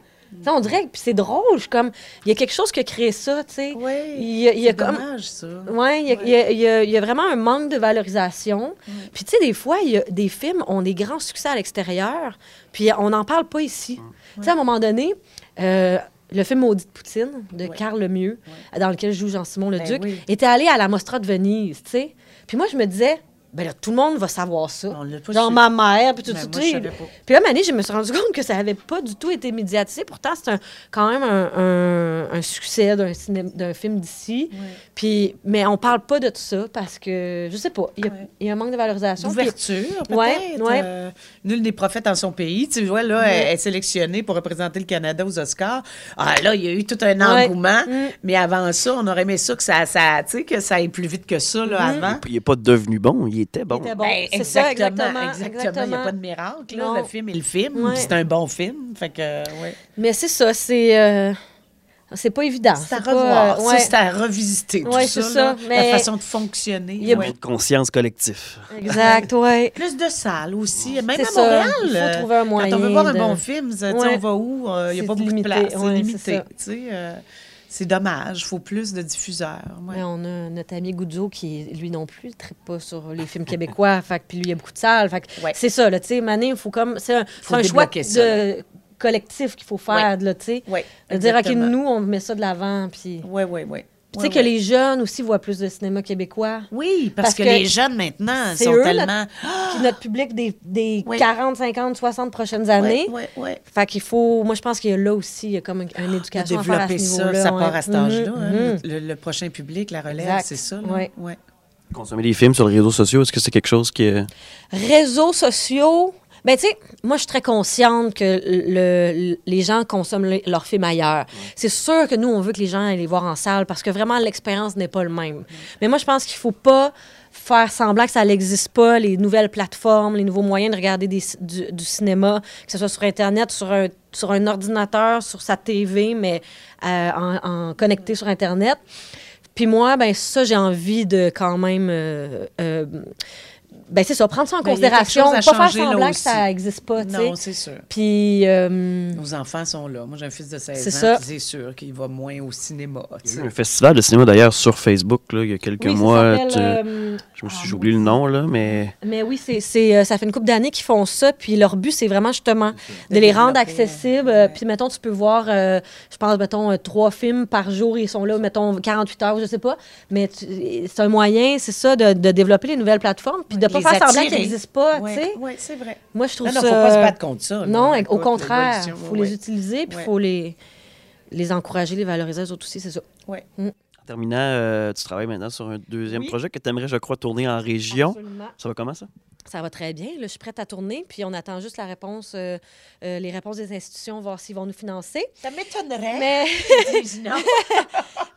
On dirait que puis c'est drôle. je comme, il y a quelque chose qui a créé ça, tu sais. Oui, Il y a, il y a c'est comme. dommage, ça. Ouais, il y a- il y, a- il y a- il y a vraiment un manque de valorisation. Puis, tu sais, des fois, il y a des films ont des grands succès à l'extérieur, puis on n'en parle pas ici. Tu sais, à un moment donné, euh, le film Maudite Poutine de Ouais. Carl Lemieux, dans lequel joue Jean-Simon Ben Leduc, oui. était allé à la Mostra de Venise, tu sais. Puis moi, je me disais, ben là, tout le monde va savoir ça. On l'a pas Genre su. ma mère, puis tout Ben, moi, pas. Puis là, Mané, je me suis rendu compte que ça avait pas du tout été médiatisé. Pourtant, c'est un- quand même un, un- un succès d'un film d'ici. Puis, mais on parle pas de tout ça parce que, je sais pas, il y a, Ouais. il y a un manque de valorisation. D'ouverture, peut-être. Ouais, ouais. euh, nul n'est prophète en son pays. Tu vois, là, elle elle est sélectionnée pour représenter le Canada aux Oscars. Ah, là, il y a eu tout un Ouais. engouement. Mm. Mais avant ça, on aurait aimé ça que ça, ça, tu sais, que ça aille plus vite que ça, là, avant. Il n'est pas devenu bon, il était bon. Il était bon. Ben, c'est ça, exactement. Exactement. Il n'y a pas de miracle. Là. Le film est le film. Ouais. C'est un bon film. Fait que, ouais. Mais c'est ça, c'est. euh, c'est pas évident. C'est à revoir. euh, ouais. c'est à revisiter. Tout c'est ça, ça, là. mais- La façon de fonctionner. Il y a ouais. de conscience collective. Exact, ouais. Plus de salles aussi. Même C'est à ça. Montréal. Il faut euh, trouver un moyen Quand on veut voir un bon film, tu sais, Ouais. on va où? Euh, Il n'y a pas beaucoup limité, de place. C'est limité. C'est dommage. Il faut plus de diffuseurs. ouais. On a notre ami Goudzo qui, lui non plus, ne pas sur les films québécois. fait puis lui, il y a beaucoup de salles. Ouais. C'est ça, tu sais, Mané, il faut comme. C'est un, Faut c'est un choix de, collectif qu'il faut faire, tu sais. De dire, OK, nous, on met ça de l'avant. Puis. Oui, oui, oui. Tu sais que les jeunes aussi voient plus de cinéma québécois. Oui, parce, Parce que, que les jeunes maintenant c'est sont eux, tellement. Puis notre public des, des Oui. 40, 50, 60 prochaines années. Oui, oui. Fait qu'il faut. Moi, je pense qu'il y a là aussi, il y a comme une, une De éducation à faire à ce développer ça, niveau-là. ça ouais. part à cet âge-là. Mhm, hein. mhm. le, le prochain public, la relève, c'est ça. Là? Ouais. Ouais. Consommer des films sur les réseaux sociaux, est-ce que c'est quelque chose qui est. Réseaux sociaux. Ben, tu sais, moi, je suis très consciente que le, le- les gens consomment le- leurs films ailleurs. C'est sûr que nous, on veut que les gens aillent les voir en salle parce que vraiment, l'expérience n'est pas le même. Mais moi, je pense qu'il faut pas faire semblant que ça n'existe pas, les nouvelles plateformes, les nouveaux moyens de regarder des du, du cinéma, que ce soit sur Internet, sur un, sur un ordinateur, sur sa TV, mais euh, en, en connecté sur Internet. Puis moi, ben ça, j'ai envie de quand même... euh, euh, ben c'est ça, prendre ça en Ben, considération, pas faire semblant que ça n'existe pas. Non, c'est sûr. Puis, euh, Nos enfants sont là. Moi, j'ai un fils de 16 ans. C'est sûr qu'il va moins au cinéma. Il y a eu un festival de cinéma d'ailleurs sur Facebook là, il y a quelques oui, mois. tu- euh, Je me suis ah, j'ai oublié le nom là, mais Mais oui, c'est, c'est, euh, ça fait une couple d'années qu'ils font ça. Puis leur but, c'est vraiment justement de les rendre accessibles. ouais. Puis mettons, tu peux voir, euh, je pense, mettons, trois films par jour. Ils sont là, mettons, 48 heures, je sais pas. Mais tu- c'est un moyen, c'est ça, de, de développer les nouvelles plateformes. Puis de pas les faire semblant qu'ils n'existent pas, Ouais, tu sais. ouais, c'est vrai. Moi, je trouve Non, non, ça... faut pas se battre contre ça. Non, au contraire. Il faut ouais. les utiliser, puis il Ouais. faut les, les encourager, les valoriser, eux autres aussi, c'est ça. Ouais. en terminant, euh, tu travailles maintenant sur un deuxième Oui. projet que tu aimerais, je crois, tourner en région. Absolument. Ça va comment ça? Ça va très bien. Là, je suis prête à tourner, puis on attend juste la réponse, euh, euh, les réponses des institutions, voir s'ils vont nous financer. Ça m'étonnerait. Mais,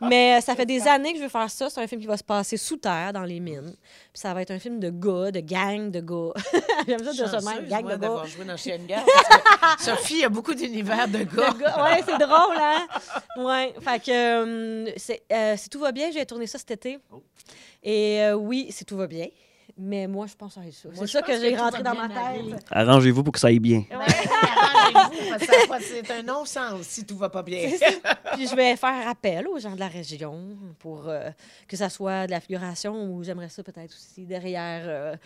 mais euh, ça fait des années que je veux faire ça. C'est un film qui va se passer sous terre, dans les mines. Puis ça va être un film de gars, de gang de gars. J'aime ça dire ça de même, gang moi, de gars. joué dans Chien de garde, parce que Sophie a beaucoup d'univers de gars. De gars. Ouais, c'est drôle, hein? Ouais. Fait que euh, c'est, euh, si tout va bien, j'ai tourné ça cet été. Et euh, oui, si tout va bien. Mais moi, je pense à ça. C'est ça que que j'ai rentré dans ma tête. Arrangez-vous pour que ça aille bien. Ouais, arrangez-vous, parce que c'est un non-sens si tout va pas bien. Puis je vais faire appel aux gens de la région pour euh, que ça soit de la figuration ou j'aimerais ça peut-être aussi derrière euh,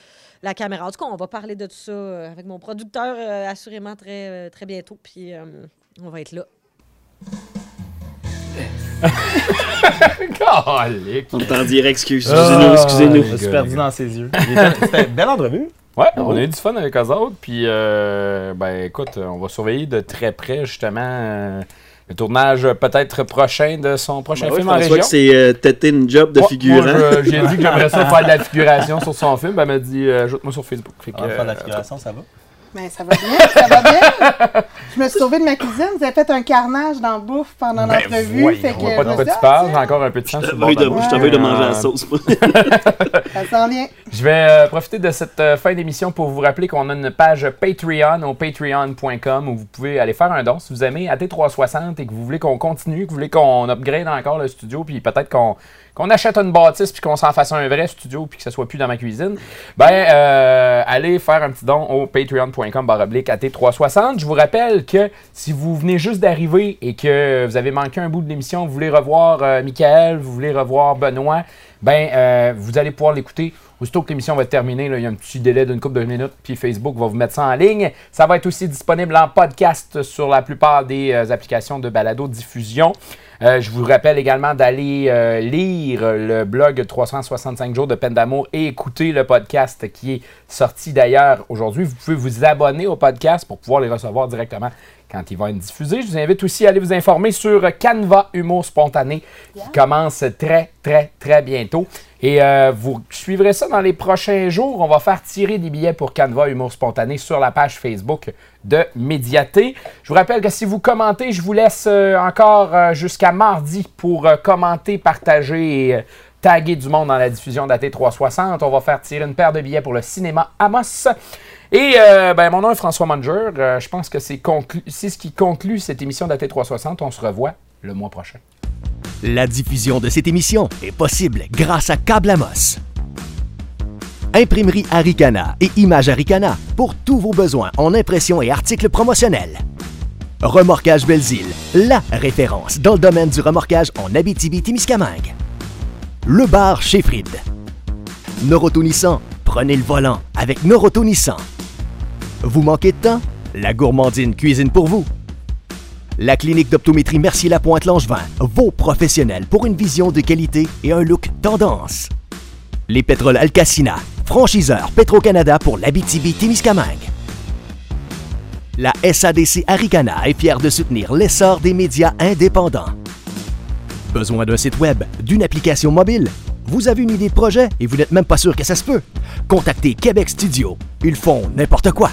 la caméra. En tout cas, on va parler de tout ça euh, avec mon producteur euh, assurément très, très bientôt. Puis euh, on va être là. On est en direct, excuse- Ah, excusez-nous, excusez-nous. Je suis perdu dans ses yeux. C'était une belle entrevue. Ouais, on a eu du fun avec eux autres. Puis, euh, ben, écoute, on va surveiller de très près, justement, euh, le tournage euh, peut-être prochain de son prochain Ben film en région. que c'est euh, têter une job de Ouais, figurant. J'ai dit que j'aimerais ça faire de la figuration sur son film. Ben, elle m'a dit, euh, ajoute-moi sur Facebook. Fait que, On va faire de la euh, figuration, ça va? Ben, ça va bien, ça va bien. Je me suis sauvée de ma cuisine. Vous avez fait un carnage dans la bouffe pendant Ben, l'entrevue. voyons, fait que on voit pas je de quoi tu parles. J'ai encore un peu de sang Je veuille de de, manger la Euh, sauce. Ça sent bien. Je vais euh, profiter de cette euh, fin d'émission pour vous rappeler qu'on a une page Patreon au patreon.com où vous pouvez aller faire un don si vous aimez AT360 et que vous voulez qu'on continue, que vous voulez qu'on upgrade encore le studio, puis peut-être qu'on qu'on achète une bâtisse puis qu'on s'en fasse un vrai studio puis que ce soit plus dans ma cuisine. Ben, euh, allez faire un petit don au patreon.com baroblique AT360. Je vous rappelle que si vous venez juste d'arriver et que vous avez manqué un bout de l'émission, vous voulez revoir euh, Michael, vous voulez revoir Benoît, ben, euh, vous allez pouvoir l'écouter. Aussitôt que l'émission va être terminée, il y a un petit délai d'une couple de minutes, puis Facebook va vous mettre ça en ligne. Ça va être aussi disponible en podcast sur la plupart des euh, applications de balado-diffusion. Euh, je vous rappelle également d'aller euh, lire le blog 365 jours de peine d'amour et écouter le podcast qui est sorti d'ailleurs aujourd'hui. Vous pouvez vous abonner au podcast pour pouvoir les recevoir directement quand il va être diffusé. Je vous invite aussi à aller vous informer sur Canva Humour Spontané qui commence très, très, très bientôt. Et euh, vous suivrez ça dans les prochains jours. On va faire tirer des billets pour Canva Humour Spontané sur la page Facebook de Médiaté. Je vous rappelle que si vous commentez, je vous laisse euh, encore euh, jusqu'à mardi pour commenter, partager et taguer du monde dans la diffusion d'AT360. On va faire tirer une paire de billets pour le cinéma Amos. Et ben, mon nom est François Manger. Je pense que c'est ce qui conclut cette émission d'AT360. On se revoit le mois prochain. La diffusion de cette émission est possible grâce à Câble Amos. Imprimerie Aricana et Image Aricana pour tous vos besoins en impression et articles promotionnels. Remorquage Belzile, la référence dans le domaine du remorquage en Abitibi-Témiscamingue. Le bar chez Fried. Noroto Nissan, prenez le volant avec Noroto Nissan. Vous manquez de temps? La gourmandine cuisine pour vous. La clinique d'optométrie Mercier Lapointe Langevin, vos professionnels pour une vision de qualité et un look tendance. Les pétroles Alcacina, franchiseur Petro-Canada pour l'Abitibi-Témiscamingue. La SADC Aricana est fière de soutenir l'essor des médias indépendants. Besoin d'un site web, d'une application mobile? Vous avez une idée de projet et vous n'êtes même pas sûr que ça se peut? Contactez Québec Studio. Ils font n'importe quoi.